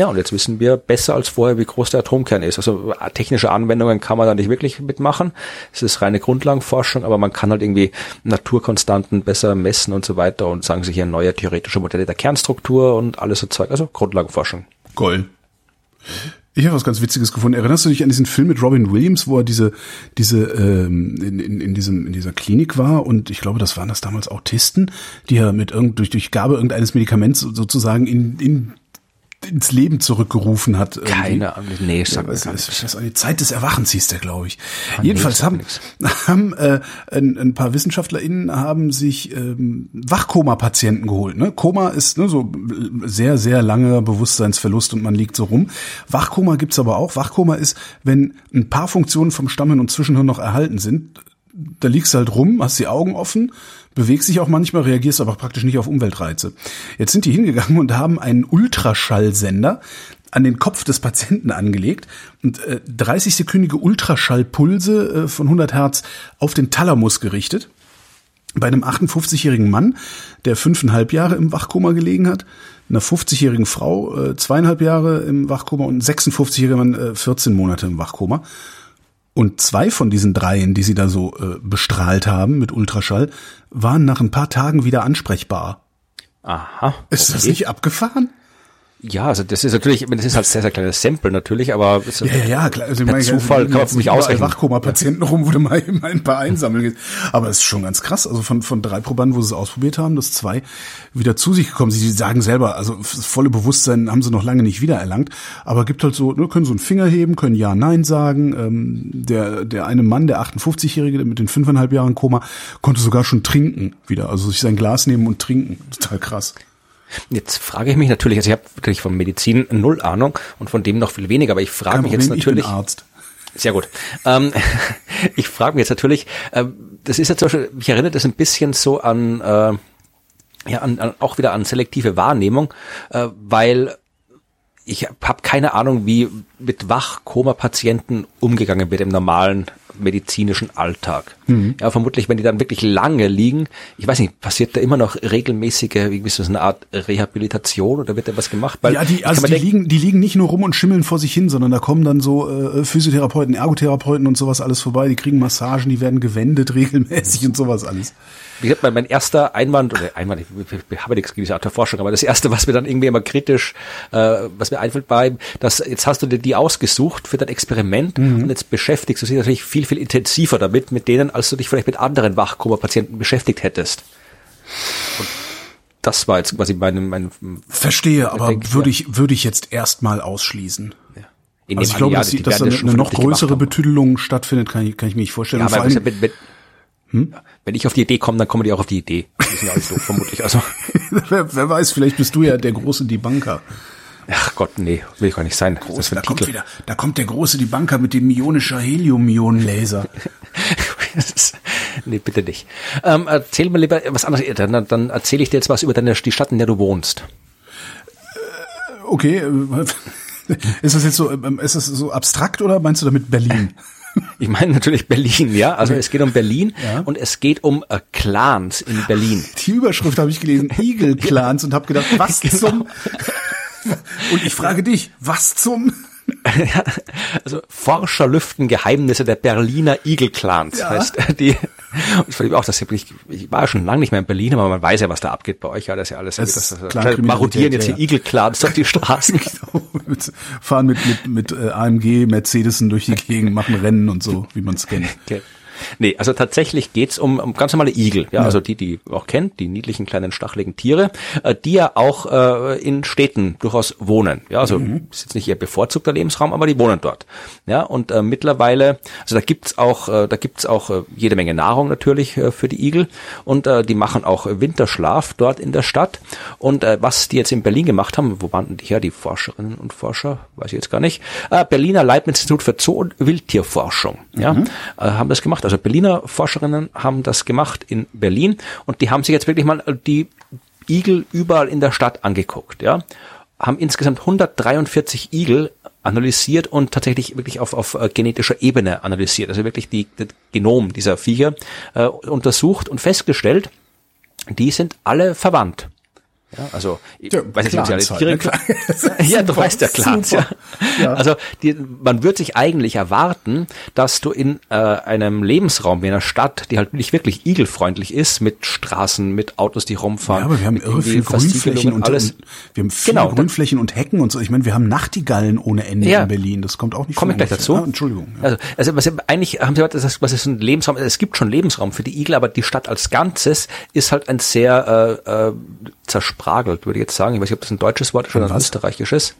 Ja, und jetzt wissen wir besser als vorher, wie groß der Atomkern ist. Also äh, technische Anwendungen kann man da nicht wirklich mitmachen. Es ist reine Grundlagenforschung, aber man kann halt irgendwie Naturkonstanten besser messen und so weiter und sagen sich hier neue theoretische Modelle der Kernstruktur und alles so Zeug. Also Grundlagenforschung. Gold. Ich habe was ganz Witziges gefunden. Erinnerst du dich an diesen Film mit Robin Williams, wo er diese, diese ähm, in, in, in, diesem, in dieser Klinik war und ich glaube, das waren das damals Autisten, die er mit irgend, durch, durch Gabe irgendeines Medikaments sozusagen in, in ins Leben zurückgerufen hat. Irgendwie. Keine Ahnung, nee, sag ja, gar nicht. Die Zeit des Erwachens hieß der, glaube ich. Ah, Jedenfalls nee, haben, haben äh, ein, ein paar WissenschaftlerInnen haben sich ähm, Wachkoma-Patienten geholt. Ne? Koma ist ne, so sehr, sehr langer Bewusstseinsverlust und man liegt so rum. Wachkoma gibt's aber auch. Wachkoma ist, wenn ein paar Funktionen vom Stammhirn und Zwischenhirn noch erhalten sind, da liegst halt rum, hast die Augen offen, bewegst dich auch manchmal, reagierst aber praktisch nicht auf Umweltreize. Jetzt sind die hingegangen und haben einen Ultraschallsender an den Kopf des Patienten angelegt und äh, 30-sekündige Ultraschallpulse äh, von 100 Hertz auf den Thalamus gerichtet. Bei einem 58-jährigen Mann, der fünfeinhalb Jahre im Wachkoma gelegen hat, einer 50-jährigen Frau äh, zweieinhalb Jahre im Wachkoma und 56-jährigen Mann äh, 14 Monate im Wachkoma. Und zwei von diesen dreien, die sie da so äh, bestrahlt haben mit Ultraschall, waren nach ein paar Tagen wieder ansprechbar. Aha. Ist das nicht abgefahren? Ja, also das ist natürlich, das ist halt sehr, sehr kleines Sample natürlich, aber ja, ja, ja, klar. Also, per Zufall kann man für mich ausrechnen. Wachkoma-Patienten rum, wo du mal, mal ein paar einsammeln gehst. Aber es ist schon ganz krass. Also von, von drei Probanden, wo sie es ausprobiert haben, dass zwei wieder zu sich gekommen sind. Sie sagen selber, also das volle Bewusstsein haben sie noch lange nicht wiedererlangt. Aber gibt halt so, ne, können so einen Finger heben, können Ja, Nein sagen. Ähm, der, der eine Mann, der 58-Jährige mit den fünfeinhalb Jahren Koma, konnte sogar schon trinken wieder. Also sich sein Glas nehmen und trinken. Total krass. Jetzt frage ich mich natürlich, also ich habe wirklich von Medizin null Ahnung und von dem noch viel weniger, aber ich frage mich jetzt natürlich. Ich bin Arzt. Sehr gut. Ähm, ich frage mich jetzt natürlich, äh, das ist ja zum Beispiel, mich erinnert das ein bisschen so an, äh, ja, an, an, auch wieder an selektive Wahrnehmung, äh, weil ich habe keine Ahnung, wie mit Wachkoma-Patienten umgegangen wird im normalen medizinischen Alltag. Mhm. Ja, vermutlich, wenn die dann wirklich lange liegen, ich weiß nicht, passiert da immer noch regelmäßige, wie so eine Art Rehabilitation oder wird da was gemacht? Weil ja, die, also die liegen, die liegen nicht nur rum und schimmeln vor sich hin, sondern da kommen dann so äh, Physiotherapeuten, Ergotherapeuten und sowas alles vorbei, die kriegen Massagen, die werden gewendet regelmäßig und sowas alles wie gesagt, mein, mein erster Einwand, oder Einwand, ich, ich habe nichts gegen diese Art der Forschung, aber das erste, was mir dann irgendwie immer kritisch, äh, was mir einfällt bei, dass jetzt hast du dir die ausgesucht für dein Experiment mhm. und jetzt beschäftigst du dich natürlich viel, viel intensiver damit, mit denen, als du dich vielleicht mit anderen Wachkoma-Patienten beschäftigt hättest. Und das war jetzt quasi mein, mein Verstehe, aber Denk, würde ich, würde ich jetzt erstmal ausschließen. Ja. In also ich glaube, dass, die, dass da eine, eine noch größere Betüdelung stattfindet, kann ich, kann ich mir nicht vorstellen. Ja, aber mit, mit, hm? Wenn ich auf die Idee komme, dann kommen die auch auf die Idee. Die sind ja alles doof, vermutlich. Also. wer, wer weiß, vielleicht bist du ja der große Debunker. Ach Gott, nee, will ich gar nicht sein. Groß, da kommt wieder, da kommt der große Debunker mit dem ionischer Helium-Ionen-Laser. nee, bitte nicht. Ähm, erzähl mir lieber was anderes. Dann, dann erzähle ich dir jetzt was über deine, die Stadt, in der du wohnst. Äh, okay. Ist das jetzt so, ähm, ist das so abstrakt oder meinst du damit Berlin? Ich meine natürlich Berlin, ja. Also okay. es geht um Berlin ja. und es geht um äh, Clans in Berlin. Die Überschrift habe ich gelesen, Eagle-Clans und habe gedacht, was genau. zum... und ich frage dich, was zum... also Forscher lüften Geheimnisse der Berliner Eagle-Clans, ja. heißt die. Und ich auch, dass ich, ich war schon lange nicht mehr in Berlin, aber man weiß ja, was da abgeht bei euch. Ja, das ist ja alles. Das, das, das, das marodieren jetzt ja, die Eagle-Clans durch die Straßen. genau, fahren mit, mit, mit äh, AMG, Mercedesen durch die Gegend, machen Rennen und so, wie man es kennt. Okay. Nee, also tatsächlich geht's um, um ganz normale Igel, ja, ja, also die, die auch kennt, die niedlichen kleinen stacheligen Tiere, äh, die ja auch äh, in Städten durchaus wohnen. Ja, also mhm. ist jetzt nicht ihr bevorzugter Lebensraum, aber die wohnen dort. Ja, und äh, mittlerweile, also da gibt's auch, äh, da gibt's auch äh, jede Menge Nahrung natürlich äh, für die Igel und äh, die machen auch Winterschlaf dort in der Stadt. Und äh, was die jetzt in Berlin gemacht haben, wo waren die her, die Forscherinnen und Forscher, weiß ich jetzt gar nicht, äh, Berliner Leibniz-Institut für Zoo- und Wildtierforschung, ja, mhm. äh, haben das gemacht. Also Berliner Forscherinnen haben das gemacht in Berlin und die haben sich jetzt wirklich mal die Igel überall in der Stadt angeguckt, ja. Haben insgesamt 143 Igel analysiert und tatsächlich wirklich auf, auf äh, genetischer Ebene analysiert, also wirklich die, das Genom dieser Viecher äh, untersucht und festgestellt, die sind alle verwandt. Ja, also ich ja, weiß nicht, alle Tiere. Ne? ja, du weißt ja klar. Ja. ja. Also die, man wird sich eigentlich erwarten, dass du in äh, einem Lebensraum wie einer Stadt, die halt nicht wirklich igelfreundlich ist, mit Straßen, mit Autos, die rumfahren. Ja, aber wir haben irre viel Grünflächen und, alles. Und, wir haben viele genau, Grünflächen und Hecken und so. Ich meine, wir haben Nachtigallen ohne Ende ja. in Berlin. Das kommt auch nicht Komme ich gleich dazu. Ah, Entschuldigung. Ja. Also, also was, eigentlich haben sie gesagt, was ist ein Lebensraum? Es gibt schon Lebensraum für die Igel, aber die Stadt als Ganzes ist halt ein sehr äh, äh, zerspragelt, würde ich jetzt sagen. Ich weiß nicht, ob das ein deutsches Wort ist oder ein österreichisches.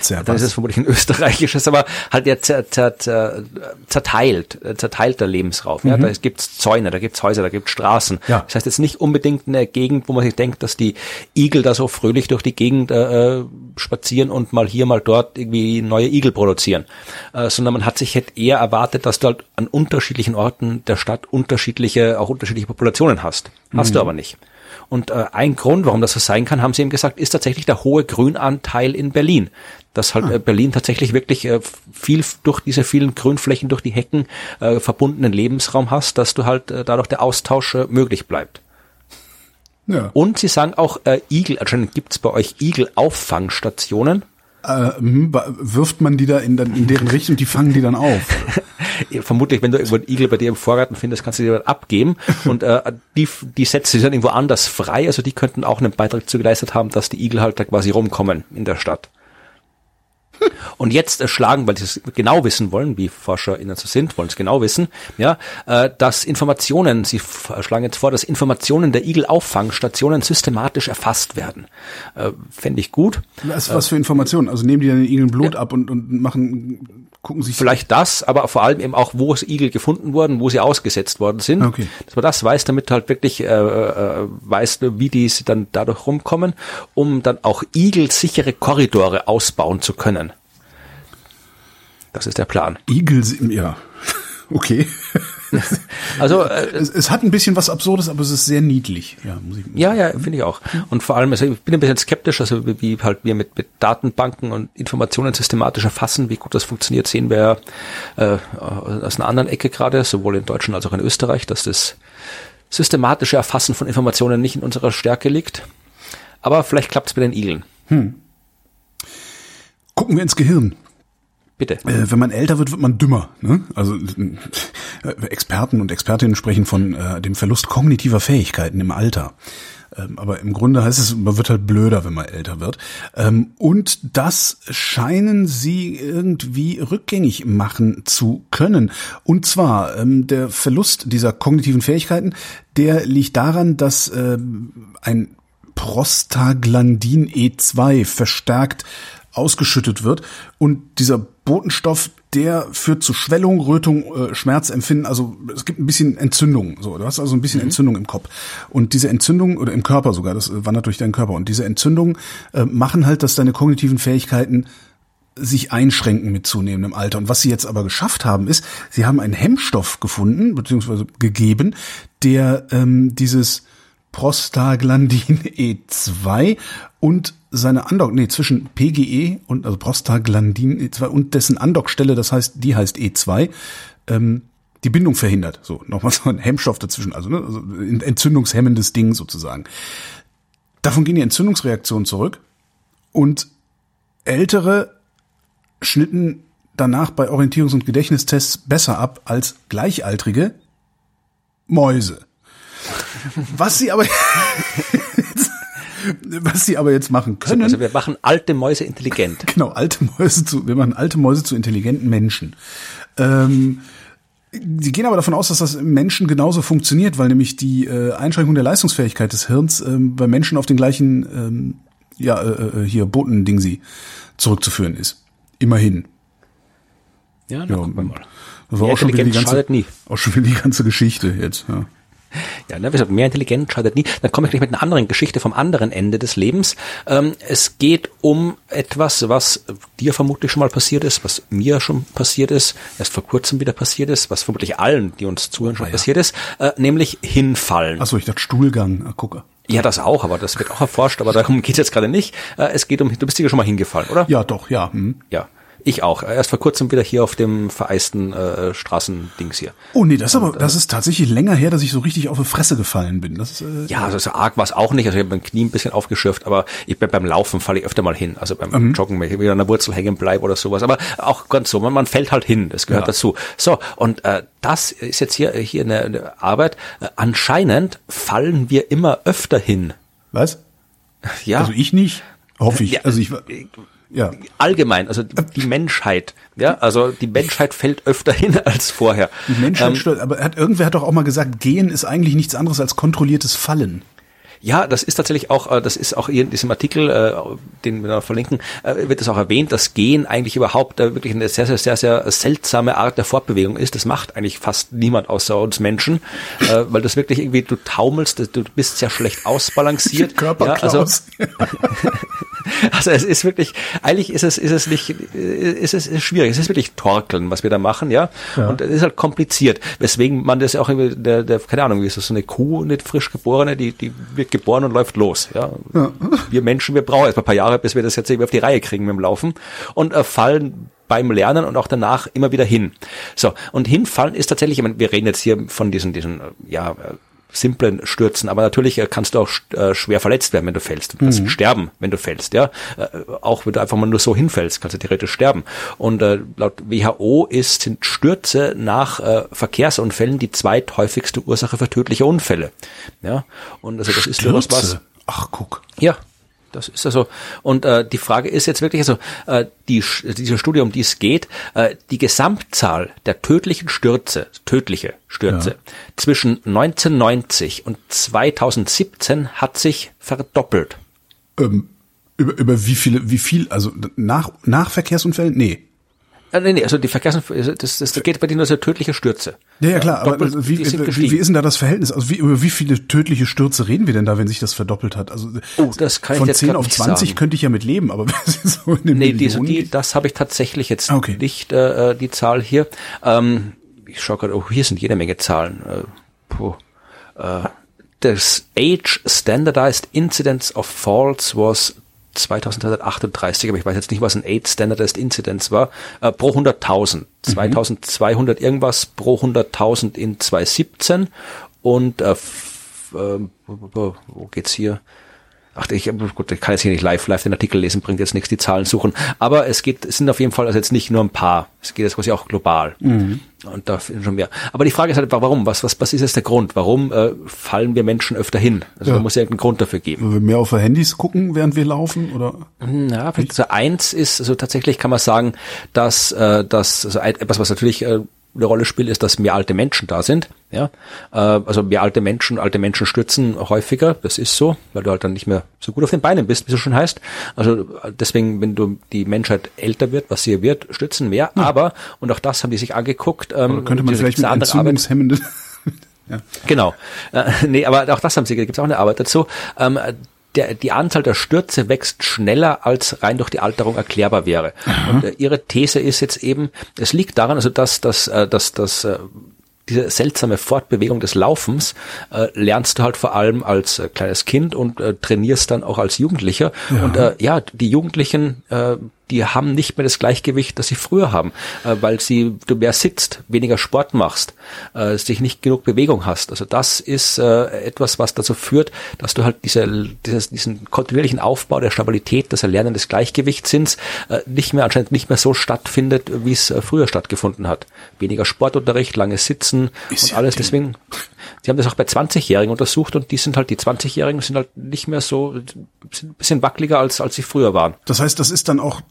Sehr dann ist es vermutlich ein österreichisches, aber halt ja zer, zer, zer, zerteilt, äh, zerteilter Lebensraum. Mhm. Ja, da gibt's Zäune, da gibt's Häuser, da gibt's Straßen. Ja. Das heißt jetzt nicht unbedingt eine Gegend, wo man sich denkt, dass die Igel da so fröhlich durch die Gegend äh, spazieren und mal hier, mal dort irgendwie neue Igel produzieren, äh, sondern man hat sich halt eher erwartet, dass du halt an unterschiedlichen Orten der Stadt unterschiedliche, auch unterschiedliche Populationen hast. Hast mhm. du aber nicht. Und äh, ein Grund, warum das so sein kann, haben sie eben gesagt, ist tatsächlich der hohe Grünanteil in Berlin. Dass halt äh, Berlin tatsächlich wirklich äh, viel durch diese vielen Grünflächen, durch die Hecken äh, verbundenen Lebensraum hast, dass du halt äh, dadurch der Austausch äh, möglich bleibt. Ja. Und sie sagen auch, äh, Igel, anscheinend gibt's bei euch Igel-Auffangstationen. Äh, hm, wirft man die da in, in deren Richtung, die fangen die dann auf. Vermutlich, wenn du irgendwo einen Igel bei dir im Vorgarten findest, kannst du die dann abgeben und äh, die, die setzt sich dann irgendwo anders frei, also die könnten auch einen Beitrag zu geleistet haben, dass die Igel halt da quasi rumkommen in der Stadt. Und jetzt äh, schlagen, weil sie es genau wissen wollen, wie ForscherInnen so sind, wollen es genau wissen, ja, äh, dass Informationen, sie schlagen jetzt vor, dass Informationen der Igelauffangstation systematisch erfasst werden. Äh, Fände ich gut. Was, was für Informationen? Also nehmen die dann den Igeln Blut ja. ab und, und machen, gucken sich. Vielleicht das, aber vor allem eben auch, wo es Igel gefunden wurden, wo sie ausgesetzt worden sind. Okay. Dass man das weiß, damit halt wirklich äh, äh, weiß, wie die dann dadurch rumkommen, um dann auch igelsichere Korridore ausbauen zu können. Das ist der Plan. Igel, ja. Okay. Also äh, es, es, hat ein bisschen was Absurdes, aber es ist sehr niedlich. Ja, muss ich, muss ja, ja, finde ich auch. Und vor allem, also ich bin ein bisschen skeptisch, also wie halt wir mit, mit Datenbanken und Informationen systematisch erfassen, wie gut das funktioniert, sehen wir äh, aus einer anderen Ecke gerade, sowohl in Deutschland als auch in Österreich, dass das systematische Erfassen von Informationen nicht in unserer Stärke liegt. Aber vielleicht klappt es bei den Igeln. Hm. Gucken wir ins Gehirn. Bitte. Äh, wenn man älter wird, wird man dümmer. Ne? Also äh, Experten und Expertinnen sprechen von äh, dem Verlust kognitiver Fähigkeiten im Alter. Ähm, aber im Grunde heißt es, man wird halt blöder, wenn man älter wird. Ähm, und das scheinen sie irgendwie rückgängig machen zu können. Und zwar ähm, der Verlust dieser kognitiven Fähigkeiten, der liegt daran, dass äh, ein Prostaglandin E2 verstärkt ausgeschüttet wird und dieser Botenstoff, der führt zu Schwellung, Rötung, äh, Schmerzempfinden, also es gibt ein bisschen Entzündung, so, du hast also ein bisschen mhm. Entzündung im Kopf und diese Entzündung oder im Körper sogar, das wandert durch deinen Körper und diese Entzündungen äh, machen halt, dass deine kognitiven Fähigkeiten sich einschränken mit zunehmendem Alter. Und was sie jetzt aber geschafft haben, ist, sie haben einen Hemmstoff gefunden, beziehungsweise gegeben, der ähm, dieses Prostaglandin E2 und seine Andock, nee, zwischen PGE und also Prostaglandin E2 und dessen Andockstelle, das heißt, die heißt E2, ähm, die Bindung verhindert. So, nochmal so ein Hemmstoff dazwischen, also, ne, also ein entzündungshemmendes Ding sozusagen. Davon gehen die Entzündungsreaktionen zurück und ältere schnitten danach bei Orientierungs- und Gedächtnistests besser ab als gleichaltrige Mäuse. Was sie aber was sie aber jetzt machen können. Also wir machen alte Mäuse intelligent. Genau, alte Mäuse zu, wir machen alte Mäuse zu intelligenten Menschen. Ähm, Sie gehen aber davon aus, dass das im Menschen genauso funktioniert, weil nämlich die äh, Einschränkung der Leistungsfähigkeit des Hirns ähm, bei Menschen auf den gleichen ähm, ja äh, äh hier Botending sie zurückzuführen ist. Immerhin. Ja, dann ja, gucken wir mal. Das war auch schon, wieder die ganze, nie. auch schon wieder die ganze Geschichte jetzt. Ja. Ja, ne, wie gesagt, mehr intelligent schadet nie. Dann komme ich gleich mit einer anderen Geschichte vom anderen Ende des Lebens. Ähm, es geht um etwas, was dir vermutlich schon mal passiert ist, was mir schon passiert ist, erst vor kurzem wieder passiert ist, was vermutlich allen, die uns zuhören, schon ah, ja. passiert ist, äh, nämlich hinfallen. Achso, ich dachte Stuhlgang, ah, gucke. Ja, das auch, aber das wird auch erforscht, aber darum geht es jetzt gerade nicht. Äh, es geht um, du bist hier schon mal hingefallen, oder? Ja, doch, ja. Hm. Ja. Ich auch. Erst vor kurzem wieder hier auf dem vereisten äh, Straßendings hier. Oh nee, das ist aber, das ist tatsächlich länger her, dass ich so richtig auf die Fresse gefallen bin. Das ist, äh, ja, also so arg war es auch nicht. Also ich habe mein Knie ein bisschen aufgeschürft, aber ich bin beim Laufen falle ich öfter mal hin. Also beim mhm. Joggen, wenn ich wieder an der Wurzel hängen bleibe oder sowas. Aber auch ganz so, man, man fällt halt hin. Das gehört ja. dazu. So, und äh, das ist jetzt hier, hier eine, eine Arbeit. Äh, anscheinend fallen wir immer öfter hin. Was? Ja. Also ich nicht. Hoffe ich. Ja, also ich ja. allgemein, also die Menschheit, ja, also die Menschheit fällt öfter hin als vorher. Die Menschheit ähm, stört, aber hat, irgendwer hat doch auch mal gesagt, gehen ist eigentlich nichts anderes als kontrolliertes Fallen. Ja, das ist tatsächlich auch, äh, das ist auch hier in diesem Artikel, äh, den wir da verlinken, äh, wird es auch erwähnt, dass Gehen eigentlich überhaupt wirklich eine sehr, sehr, sehr, sehr seltsame Art der Fortbewegung ist. Das macht eigentlich fast niemand außer uns Menschen, weil das wirklich irgendwie, du taumelst, du bist sehr schlecht ausbalanciert. Körper ja, also, Also es ist wirklich, eigentlich ist es, ist es nicht, ist es ist schwierig. Es ist wirklich Torkeln, was wir da machen, ja. ja. Und es ist halt kompliziert. Weswegen man das auch irgendwie, der, der, keine Ahnung, wie ist das, so eine Kuh, nicht frisch geborene, die, die wird geboren und läuft los, ja. ja. Wir Menschen, wir brauchen erst mal ein paar Jahre, bis wir das jetzt irgendwie auf die Reihe kriegen mit dem Laufen und äh, fallen beim Lernen und auch danach immer wieder hin. So, und hinfallen ist tatsächlich, ich meine, wir reden jetzt hier von diesen, diesen, ja, simplen Stürzen. Aber natürlich äh, kannst du auch äh, schwer verletzt werden, wenn du fällst. Du kannst mhm. sterben, wenn du fällst, ja. Äh, auch wenn du einfach mal nur so hinfällst, kannst du theoretisch sterben. Und äh, laut WHO ist, sind Stürze nach äh, Verkehrsunfällen die zweithäufigste Ursache für tödliche Unfälle. Ja. Und also das Stürze? ist durchaus was. Ach, guck. Ja, das ist also, und äh, die Frage ist jetzt wirklich, also äh, die, diese Studie, um die es geht, äh, die Gesamtzahl der tödlichen Stürze, tödliche Stürze, ja. zwischen 1990 und 2017 hat sich verdoppelt. Ähm, über, über wie viele, wie viel, also nach, nach Verkehrsunfällen? Nee. Äh, nee, nee, also die Verkehrsunfälle, also das, das geht bei denen nur so tödliche Stürze. Ja, ja klar, Doppelt, aber wie, wie, wie ist denn da das Verhältnis? Also wie, über wie viele tödliche Stürze reden wir denn da, wenn sich das verdoppelt hat? Also oh, das kann von ich jetzt 10 auf 20 sagen. könnte ich ja mit leben, aber so in nee, diese, die, das habe ich tatsächlich jetzt okay. nicht, äh, die Zahl hier. Ähm, ich schaue gerade, oh, hier sind jede Menge Zahlen. Äh, puh, äh, das Age Standardized Incidence of Faults was 2338, aber ich weiß jetzt nicht, was ein 8 Standardized Incidence war, äh, pro 100.000. Mhm. 2200 irgendwas pro 100.000 in 2017 und äh, äh, wo geht's hier? Ach, ich, gut, ich kann jetzt hier nicht live, live den Artikel lesen, bringt jetzt nichts, die Zahlen suchen. Aber es geht, es sind auf jeden Fall also jetzt nicht nur ein paar. Es geht jetzt quasi auch global. Mhm. Und da schon mehr. Aber die Frage ist halt, warum? Was, was, was ist jetzt der Grund? Warum äh, fallen wir Menschen öfter hin? Also ja. da muss ja irgendeinen Grund dafür geben. Wenn wir mehr auf die Handys gucken, während wir laufen, oder? Ja, vielleicht also eins ist, also tatsächlich kann man sagen, dass, äh, dass also etwas, was natürlich äh, eine Rolle spielt, ist, dass mehr alte Menschen da sind. Ja, äh, also mehr alte Menschen, alte Menschen stürzen häufiger. Das ist so, weil du halt dann nicht mehr so gut auf den Beinen bist, wie es schon heißt. Also deswegen, wenn du die Menschheit älter wird, was sie wird, stürzen mehr. Ja. Aber und auch das haben die sich angeguckt. Ähm, könnte man vielleicht mit entzündungshemmende Ja. Genau. Äh, nee, aber auch das haben sie, gibt es auch eine Arbeit dazu. Ähm, der, die Anzahl der Stürze wächst schneller, als rein durch die Alterung erklärbar wäre. Aha. Und äh, ihre These ist jetzt eben, es liegt daran, also dass, dass, äh, dass, dass äh, diese seltsame Fortbewegung des Laufens äh, lernst du halt vor allem als äh, kleines Kind und äh, trainierst dann auch als Jugendlicher. Ja. Und äh, ja, die Jugendlichen äh, die haben nicht mehr das Gleichgewicht, das sie früher haben, äh, weil sie du mehr sitzt, weniger Sport machst, äh, sich nicht genug Bewegung hast. Also das ist äh, etwas, was dazu führt, dass du halt diese, dieses, diesen kontinuierlichen Aufbau der Stabilität, das Erlernen des Gleichgewichtssinns äh, nicht mehr anscheinend nicht mehr so stattfindet, wie es äh, früher stattgefunden hat. Weniger Sportunterricht, lange Sitzen ist und ja alles. Deswegen, sie haben das auch bei 20-Jährigen untersucht und die sind halt die 20-Jährigen sind halt nicht mehr so sind ein bisschen wackeliger als als sie früher waren. Das heißt, das ist dann auch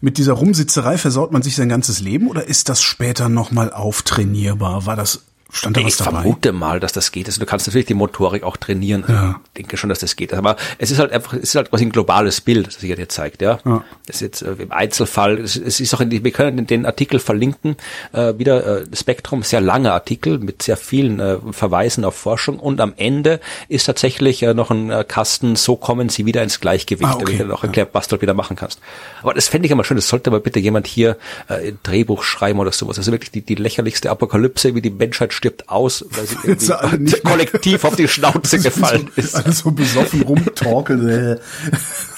mit dieser Rumsitzerei versaut man sich sein ganzes Leben oder ist das später nochmal auftrainierbar? War das Stand da ich was dabei? vermute mal, dass das geht. Also du kannst natürlich die Motorik auch trainieren. Ja. Ich denke schon, dass das geht. Aber es ist halt einfach, es ist halt quasi ein globales Bild, das sich dir zeigt, ja. ja. Das ist jetzt äh, im Einzelfall, es, es ist auch in wir können den Artikel verlinken, äh, wieder äh, Spektrum, sehr langer Artikel mit sehr vielen äh, Verweisen auf Forschung und am Ende ist tatsächlich äh, noch ein äh, Kasten, so kommen sie wieder ins Gleichgewicht, ah, okay. da wird auch erklärt, was du wieder machen kannst. Aber das fände ich immer schön, das sollte aber bitte jemand hier äh, ein Drehbuch schreiben oder sowas. Also wirklich die, die lächerlichste Apokalypse, wie die Menschheit stirbt aus, weil sie irgendwie kollektiv auf die Schnauze gefallen ist. Alles so besoffen rumtorkeln.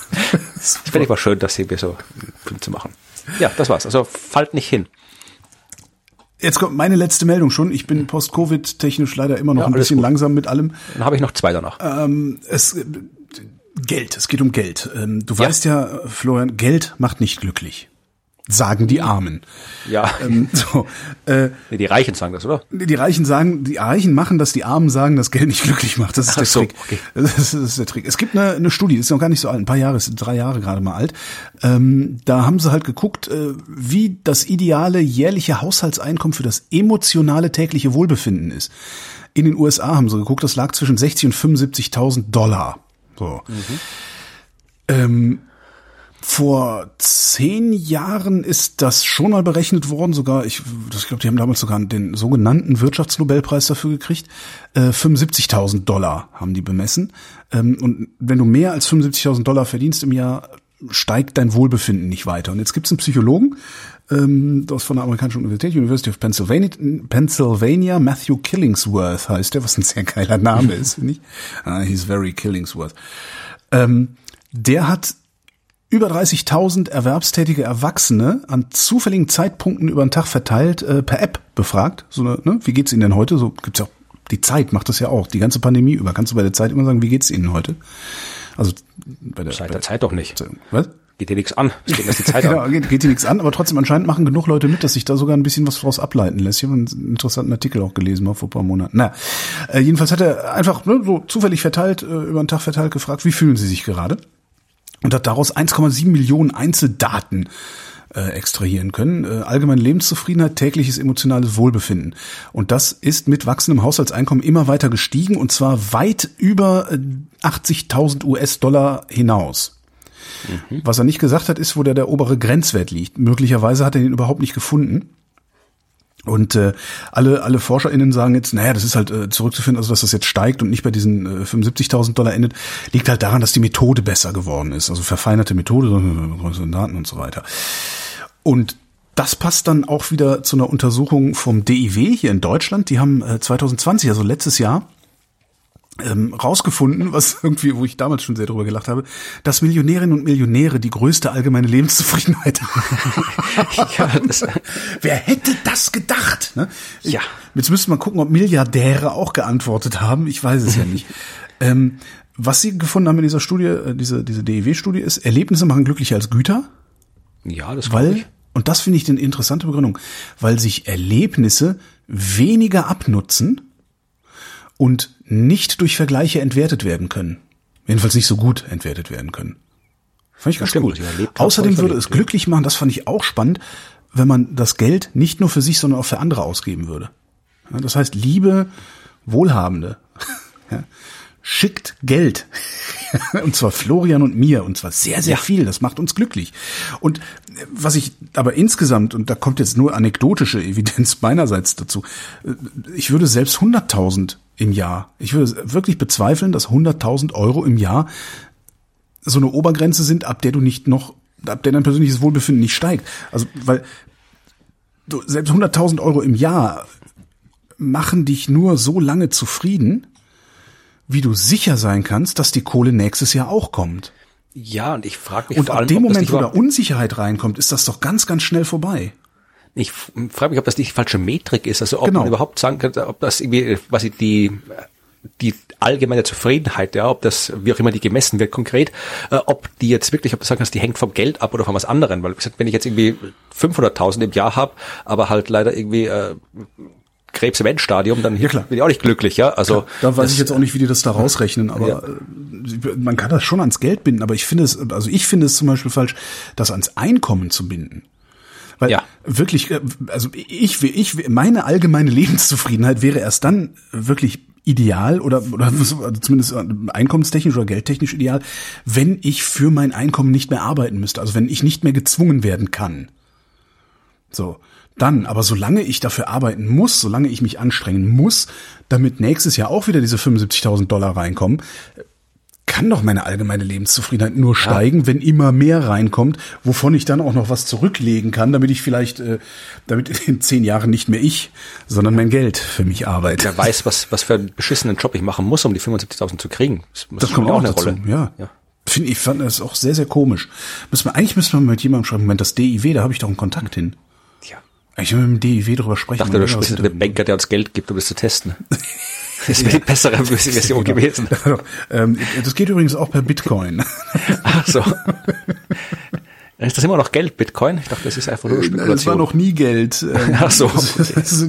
das finde ich mal schön, das hier so Film zu machen. Ja, das war's. Also fallt nicht hin. Jetzt kommt meine letzte Meldung schon. Ich bin post-Covid technisch leider immer noch ja, ein bisschen gut. langsam mit allem. Dann habe ich noch zwei danach. Ähm, es, Geld, es geht um Geld. Ähm, du ja. weißt ja, Florian, Geld macht nicht glücklich sagen die Armen. Ja. Ähm, so, äh, nee, die Reichen sagen das, oder? Die Reichen sagen, die Reichen machen das, die Armen sagen, dass Geld nicht glücklich macht. Das ist der so, Trick. Okay. Das, ist, das ist der Trick. Es gibt eine, eine Studie, ist noch gar nicht so alt, ein paar Jahre, ist drei Jahre gerade mal alt. Ähm, da haben sie halt geguckt, äh, wie das ideale jährliche Haushaltseinkommen für das emotionale tägliche Wohlbefinden ist. In den USA haben sie geguckt, das lag zwischen 60 und 75.000 Dollar. So. Mhm. Ähm, vor zehn Jahren ist das schon mal berechnet worden, sogar, ich, ich glaube, die haben damals sogar den sogenannten Wirtschaftsnobelpreis dafür gekriegt. Äh, 75.000 Dollar haben die bemessen. Ähm, und wenn du mehr als 75.000 Dollar verdienst im Jahr, steigt dein Wohlbefinden nicht weiter. Und jetzt gibt es einen Psychologen, ähm, das von der amerikanischen Universität, University of Pennsylvania, Pennsylvania, Matthew Killingsworth heißt der, was ein sehr geiler Name ist, finde ich. Uh, he's very Killingsworth. Ähm, der hat über 30.000 erwerbstätige Erwachsene an zufälligen Zeitpunkten über den Tag verteilt äh, per App befragt. So eine, ne, wie geht's Ihnen denn heute? So gibt's ja auch Die Zeit macht das ja auch. Die ganze Pandemie über. Kannst du bei der Zeit immer sagen, wie geht's Ihnen heute? Also bei der, Seit der Zeit doch nicht. Was? Geht dir nichts an. Es geht erst die Zeit genau, an. Geht, geht dir nichts an, aber trotzdem anscheinend machen genug Leute mit, dass sich da sogar ein bisschen was draus ableiten lässt. Ich habe einen interessanten Artikel auch gelesen mal vor ein paar Monaten. Na, äh, jedenfalls hat er einfach ne, so zufällig verteilt, äh, über den Tag verteilt gefragt, wie fühlen Sie sich gerade? Und hat daraus 1,7 Millionen Einzeldaten äh, extrahieren können. Äh, allgemeine Lebenszufriedenheit, tägliches emotionales Wohlbefinden. Und das ist mit wachsendem Haushaltseinkommen immer weiter gestiegen und zwar weit über äh, 80.000 US-Dollar hinaus. Mhm. Was er nicht gesagt hat, ist, wo der, der obere Grenzwert liegt. Möglicherweise hat er ihn überhaupt nicht gefunden. Und äh, alle, alle ForscherInnen sagen jetzt, naja, das ist halt äh, zurückzuführen, also dass das jetzt steigt und nicht bei diesen äh, 75.000 Dollar endet, liegt halt daran, dass die Methode besser geworden ist. Also verfeinerte Methode, größere Daten und so weiter. Und das passt dann auch wieder zu einer Untersuchung vom DIW hier in Deutschland. Die haben äh, 2020, also letztes Jahr, ähm, rausgefunden, was irgendwie, wo ich damals schon sehr drüber gelacht habe, dass Millionärinnen und Millionäre die größte allgemeine Lebenszufriedenheit haben. Wer hätte das gedacht? Ne? Ja. Jetzt müsste man gucken, ob Milliardäre auch geantwortet haben. Ich weiß es ja nicht. ähm, was sie gefunden haben in dieser Studie, äh, diese, diese DEW-Studie ist, Erlebnisse machen glücklicher als Güter. Ja, das weil, ich. und das finde ich eine interessante Begründung, weil sich Erlebnisse weniger abnutzen und nicht durch Vergleiche entwertet werden können. Jedenfalls nicht so gut entwertet werden können. Fand ich ganz cool. Außerdem würde es glücklich machen, das fand ich auch spannend, wenn man das Geld nicht nur für sich, sondern auch für andere ausgeben würde. Ja, das heißt, liebe Wohlhabende, ja, schickt Geld. und zwar Florian und mir. Und zwar sehr, sehr viel. Das macht uns glücklich. Und was ich aber insgesamt, und da kommt jetzt nur anekdotische Evidenz meinerseits dazu, ich würde selbst 100.000 im Jahr, ich würde wirklich bezweifeln, dass 100.000 Euro im Jahr so eine Obergrenze sind, ab der du nicht noch, ab der dein persönliches Wohlbefinden nicht steigt. Also, weil du, selbst 100.000 Euro im Jahr machen dich nur so lange zufrieden, wie du sicher sein kannst, dass die Kohle nächstes Jahr auch kommt. Ja, und ich frage mich und vor allem, ab dem Moment, wo da Unsicherheit reinkommt, ist das doch ganz, ganz schnell vorbei. Ich frage mich, ob das die falsche Metrik ist, also ob genau. man überhaupt sagen kann, ob das irgendwie, was ich die die allgemeine Zufriedenheit, ja, ob das, wie auch immer die gemessen wird konkret, äh, ob die jetzt wirklich, ob du sagen kannst, die hängt vom Geld ab oder von was anderem, weil wie gesagt, wenn ich jetzt irgendwie 500.000 im Jahr habe, aber halt leider irgendwie äh, Krebs im Endstadium, dann ja, klar. bin ich auch nicht glücklich, ja. Also klar, da weiß das, ich jetzt auch nicht, wie die das da rausrechnen, aber ja. Äh, man kann das schon ans Geld binden, aber ich finde es, also ich finde es zum Beispiel falsch, das ans Einkommen zu binden. Weil ja. wirklich, äh, also ich, ich, meine allgemeine Lebenszufriedenheit wäre erst dann wirklich ideal oder, oder also zumindest einkommenstechnisch oder geldtechnisch ideal, wenn ich für mein Einkommen nicht mehr arbeiten müsste. Also wenn ich nicht mehr gezwungen werden kann. So dann. Aber solange ich dafür arbeiten muss, solange ich mich anstrengen muss, damit nächstes Jahr auch wieder diese 75.000 Dollar reinkommen, kann doch meine allgemeine Lebenszufriedenheit nur ja. steigen, wenn immer mehr reinkommt, wovon ich dann auch noch was zurücklegen kann, damit ich vielleicht, äh, damit in zehn Jahren nicht mehr ich, sondern mein Geld für mich arbeite. Wer weiß, was, was für einen beschissenen Job ich machen muss, um die 75.000 zu kriegen. Das, das kommt auch eine dazu, Rolle. Ja. ja. Finde ich fand das auch sehr, sehr komisch. Müssen wir, eigentlich müssen wir mit jemandem schreiben, Moment, das DIW, da habe ich doch einen Kontakt hin. Ich will mit dem DIW drüber sprechen. Ich dachte, du sprichst mit dem Banker, der uns Geld gibt, um das zu testen. Das wäre die bessere Version genau. gewesen. Ähm, das geht übrigens auch per Bitcoin. Ach so. Ist das immer noch Geld, Bitcoin? Ich dachte, das ist einfach nur Spekulation. Das war noch nie Geld. Ach so. Das, das,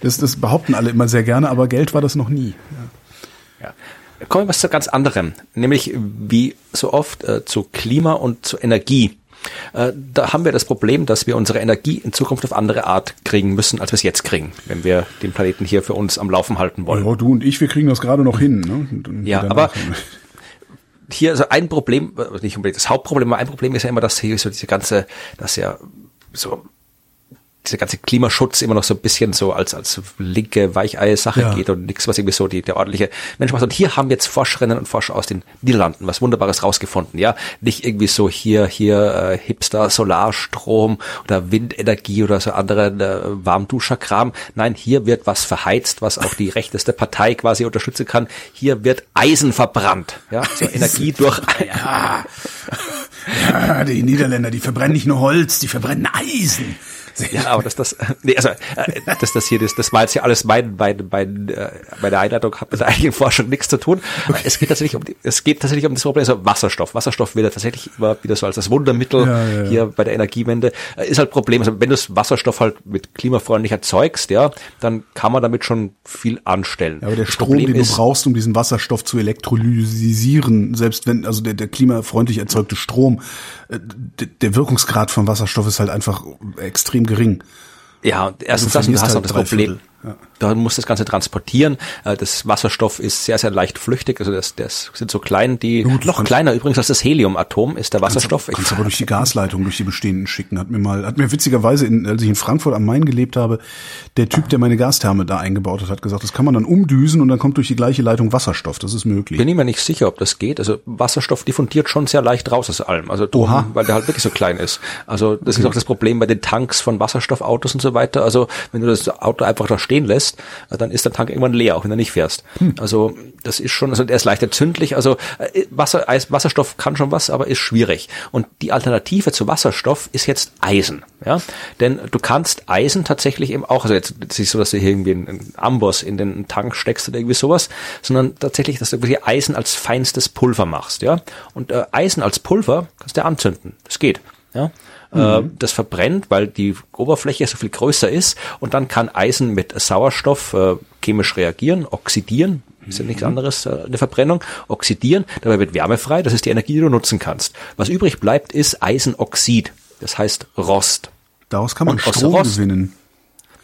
das, das behaupten alle immer sehr gerne, aber Geld war das noch nie. Ja. ja. Kommen wir was zu ganz anderem, nämlich wie so oft äh, zu Klima und zu Energie. Äh, da haben wir das Problem, dass wir unsere Energie in Zukunft auf andere Art kriegen müssen, als wir es jetzt kriegen, wenn wir den Planeten hier für uns am Laufen halten wollen. Ja, du und ich, wir kriegen das gerade noch hin. Ne? Und, und ja, aber hier also ein Problem, äh, nicht unbedingt das Hauptproblem, aber ein Problem ist ja immer, dass hier so diese ganze, dass ja so dieser ganze Klimaschutz immer noch so ein bisschen so als, als linke Weichei-Sache ja. geht und nichts, was irgendwie so die, der ordentliche Mensch macht. Und hier haben jetzt Forscherinnen und Forscher aus den Niederlanden was Wunderbares rausgefunden, ja. Nicht irgendwie so hier, hier äh, Hipster, Solarstrom oder Windenergie oder so andere äh, Warmduscherkram. Nein, hier wird was verheizt, was auch die rechteste Partei quasi unterstützen kann. Hier wird Eisen verbrannt, ja. So Energie durch, ja. Ja, die Niederländer, die verbrennen nicht nur Holz, die verbrennen Eisen. Ja, aber dass das, nee, also, äh, dass das hier, das, das war jetzt ja alles mein, mein, mein, äh, meine Einleitung hat mit der eigenen Forschung nichts zu tun. Aber es geht tatsächlich um, die, es geht tatsächlich um das Problem, also Wasserstoff. Wasserstoff wird ja tatsächlich immer wieder so als das Wundermittel Ja, ja, ja. hier bei der Energiewende. Äh, Ist halt Problem, also wenn du das Wasserstoff halt mit klimafreundlich erzeugst, ja, dann kann man damit schon viel anstellen. Aber der Das Strom, Problem den du ist- brauchst, um diesen Wasserstoff zu elektrolysieren, selbst wenn, also der, der klimafreundlich erzeugte Strom, äh, d- der Wirkungsgrad von Wasserstoff ist halt einfach extrem gering. Ja, erstens du das du hast halt auch das Problem. Viertel, ja. Da muss das Ganze transportieren. Äh, Das Wasserstoff ist sehr, sehr leicht flüchtig. Also das, das sind so klein, die gut, noch kannst- kleiner übrigens als das Heliumatom ist der Wasserstoff. Ich- Kannst aber durch die Gasleitung, durch die bestehenden schicken. Hat mir mal, hat mir witzigerweise, in, als ich in Frankfurt am Main gelebt habe, der Typ, der meine Gastherme da eingebaut hat, hat gesagt, das kann man dann umdüsen und dann kommt durch die gleiche Leitung Wasserstoff. Das ist möglich. bin ich mir nicht sicher, ob das geht. Also Wasserstoff diffundiert schon sehr leicht raus aus allem. Also drum, Oha. weil der halt wirklich so klein ist. Also das ist auch das Problem bei den Tanks von Wasserstoffautos und so weiter. Also wenn du das Auto einfach da stehen lässt, dann ist der Tank irgendwann leer, auch wenn du nicht fährst. Hm. Also das ist schon, also der ist leicht entzündlich. Also äh, Wasser, Eis, Wasserstoff kann schon was, aber ist schwierig. Und die Alternative zu Wasserstoff ist jetzt Eisen. Ja, denn du kannst Eisen tatsächlich eben auch, also jetzt nicht so, dass du hier irgendwie einen Amboss in den Tank steckst oder irgendwie sowas, sondern tatsächlich, dass du wirklich Eisen als feinstes Pulver machst, ja. Und äh, Eisen als Pulver kannst du anzünden. Das geht, ja. Äh, das verbrennt, weil die Oberfläche so viel größer ist und dann kann Eisen mit Sauerstoff äh, chemisch reagieren, oxidieren, ist ja nichts anderes, äh, eine Verbrennung, oxidieren, dabei wird Wärme frei, das ist die Energie, die du nutzen kannst. Was übrig bleibt, ist Eisenoxid, das heißt Rost. Daraus kann man Und Strom Rost- gewinnen.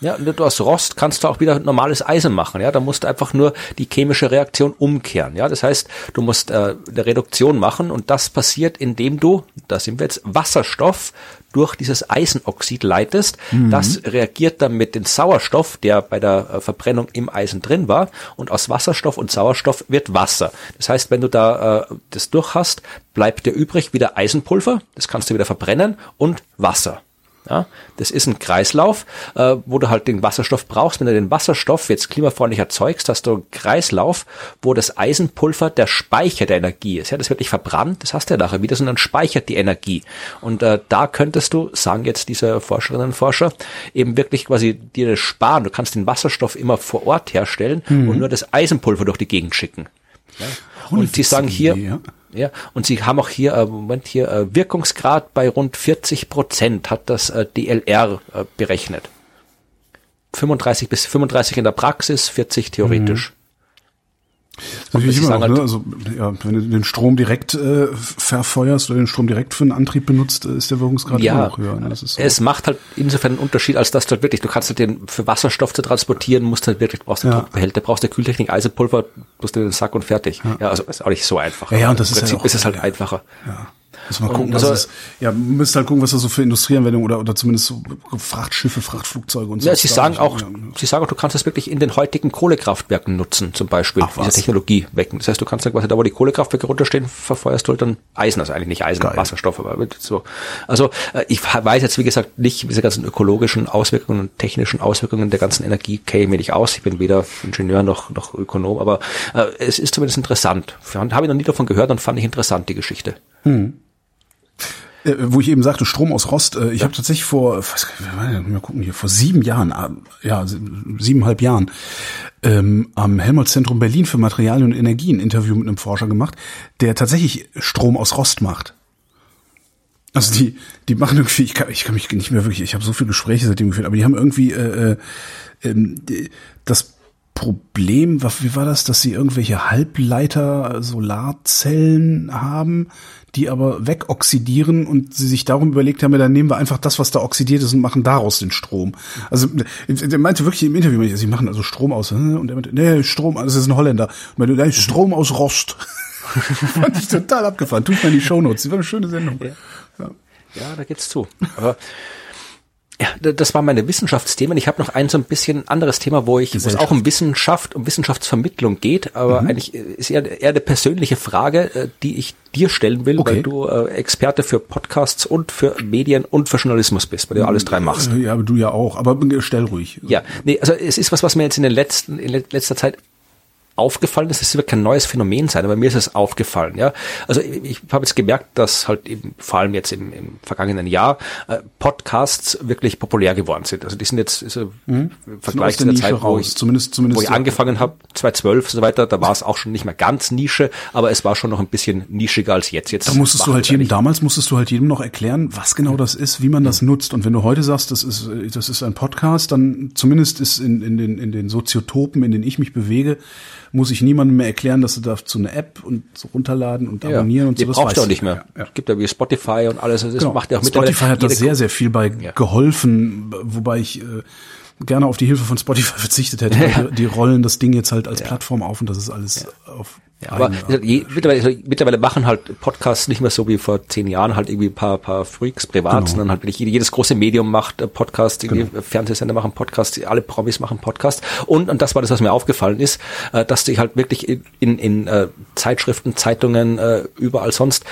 Ja, und aus Rost kannst du auch wieder normales Eisen machen. Ja, da musst du einfach nur die chemische Reaktion umkehren. Ja, das heißt, du musst äh, eine Reduktion machen und das passiert, indem du, da sind wir jetzt, Wasserstoff durch dieses Eisenoxid leitest. Das reagiert dann mit dem Sauerstoff, der bei der äh, Verbrennung im Eisen drin war. Und aus Wasserstoff und Sauerstoff wird Wasser. Das heißt, wenn du da äh, das durch hast, bleibt dir übrig wieder Eisenpulver. Das kannst du wieder verbrennen und Wasser. Ja, das ist ein Kreislauf, äh, wo du halt den Wasserstoff brauchst. Wenn du den Wasserstoff jetzt klimafreundlich erzeugst, hast du einen Kreislauf, wo das Eisenpulver der Speicher der Energie ist. Ja, das wird nicht verbrannt, das hast du ja nachher wieder, sondern speichert die Energie. Und äh, da könntest du, sagen jetzt diese Forscherinnen und Forscher, eben wirklich quasi dir das sparen. Du kannst den Wasserstoff immer vor Ort herstellen und nur das Eisenpulver durch die Gegend schicken. Ja. Und sie sagen hier, ja. Ja, und sie haben auch hier, äh, Moment hier, äh, Wirkungsgrad bei rund 40 Prozent hat das äh, DLR äh, berechnet. 35 bis 35 in der Praxis, 40 theoretisch. Das ist immer noch, halt- ne? Also, ja, wenn du den Strom direkt äh, verfeuerst oder den Strom direkt für einen Antrieb benutzt, äh, ist der Wirkungsgrad immer Ja, noch höher. Ne? So. es macht halt insofern einen Unterschied, als dass du halt wirklich, du kannst halt den für Wasserstoff zu transportieren, musst halt wirklich, brauchst du Ja. Druckbehälter, brauchst du Kühltechnik, Eisenpulver, musst du den Sack und fertig. Ja, also ist auch nicht so einfach. Ja, ja, und das ist ja Prinzip auch- ist es halt ja. einfacher. Ja. Muss mal gucken, Und was also- es, ja, müsst halt gucken, was da so für Industrieanwendungen oder, oder zumindest so Frachtschiffe, Frachtflugzeuge und so. Ja, sie sagen auch, Ja. sie sagen auch, du kannst das wirklich in den heutigen Kohlekraftwerken nutzen, zum Beispiel, Ach, diese Technologie wecken. Das heißt, du kannst dann quasi da, wo die Kohlekraftwerke runterstehen, verfeuerst du halt dann Eisen, also eigentlich nicht Eisen, Geil. Wasserstoff, aber so. Also, äh, ich weiß jetzt, wie gesagt, nicht diese ganzen ökologischen Auswirkungen und technischen Auswirkungen der ganzen Energie käme ich nicht aus. Ich bin weder Ingenieur noch, noch Ökonom, aber äh, es ist zumindest interessant. Habe ich noch nie davon gehört und fand ich interessant, die Geschichte. Äh, wo ich eben sagte, Strom aus Rost, äh, ich habe tatsächlich vor, was, mal gucken hier, vor sieben Jahren, äh, ja, sie- siebeneinhalb Jahren, ähm, am Helmholtz-Zentrum Berlin für Materialien und Energie ein Interview mit einem Forscher gemacht, der tatsächlich Strom aus Rost macht. Also die, die machen irgendwie, ich kann, ich kann mich nicht mehr wirklich, ich habe so viele Gespräche seitdem geführt, aber die haben irgendwie äh, äh, ähm, das Problem, wie war das, dass sie irgendwelche Halbleiter Solarzellen haben, die aber wegoxidieren und sie sich darum überlegt haben, ja, dann nehmen wir einfach das, was da oxidiert ist und machen daraus den Strom. Also der meinte wirklich im Interview, sie machen also Strom aus, und er meinte, nee, Strom, das ist ein Holländer. Und meinte, nee, Strom aus Rost. Fand ich total abgefahren. Tut mir in die Shownotes. Das war eine schöne Sendung. Ja. Ja, da geht's zu. Aber ja, da- das war meine Wissenschaftsthemen. Ich habe noch ein so ein bisschen anderes Thema, wo ich, wo es auch um Wissenschaft, um Wissenschaftsvermittlung geht, aber Mhm. eigentlich äh, ist eher, eher eine persönliche Frage, äh, die ich dir stellen will, Okay. weil du äh, Experte für Podcasts und für Medien und für Journalismus bist, weil du alles drei machst. Ja, aber du ja auch. Aber stell ruhig. Ja, nee, also es ist was, was mir jetzt in den letzten, in le- letzter Zeit aufgefallen ist, es wird kein neues Phänomen sein, aber mir ist es aufgefallen, ja. Also ich, ich habe jetzt gemerkt, dass halt eben, vor allem jetzt im, im vergangenen Jahr äh, Podcasts wirklich populär geworden sind. Also die sind jetzt also, mhm. im Vergleich zu der, der Zeit, wo ich, zumindest, zumindest wo ich angefangen habe, 2012 und so weiter, da war es auch schon nicht mehr ganz Nische, aber es war schon noch ein bisschen nischiger als jetzt. jetzt da musstest du halt jedem, damals musstest du halt jedem noch erklären, was genau das ist, wie man das mhm. nutzt. Und wenn du heute sagst, das ist, das ist ein Podcast, dann zumindest ist in, in den, in den Soziotopen, in denen ich mich bewege, muss ich niemandem mehr erklären, dass du dazu eine App und so runterladen und ja, abonnieren und so. Das brauchst du auch nicht mehr. Ja, ja. Gibt ja wie Spotify und alles. Das genau. macht ja auch Spotify hat da sehr, sehr viel bei geholfen, wobei ich äh, gerne auf die Hilfe von Spotify verzichtet hätte. Die, die, rollen das Ding jetzt halt als Plattform auf und das ist alles auf ja, aber je, mittlerweile, mittlerweile machen halt Podcasts nicht mehr so wie vor zehn Jahren halt irgendwie ein paar, paar Freaks privat, genau. sondern halt wirklich jedes große Medium macht äh, Podcasts, genau. Fernsehsender machen Podcasts, alle Promis machen Podcasts und, und das war das, was mir aufgefallen ist, äh, dass ich halt wirklich in, in, in äh, Zeitschriften, Zeitungen, überall sonst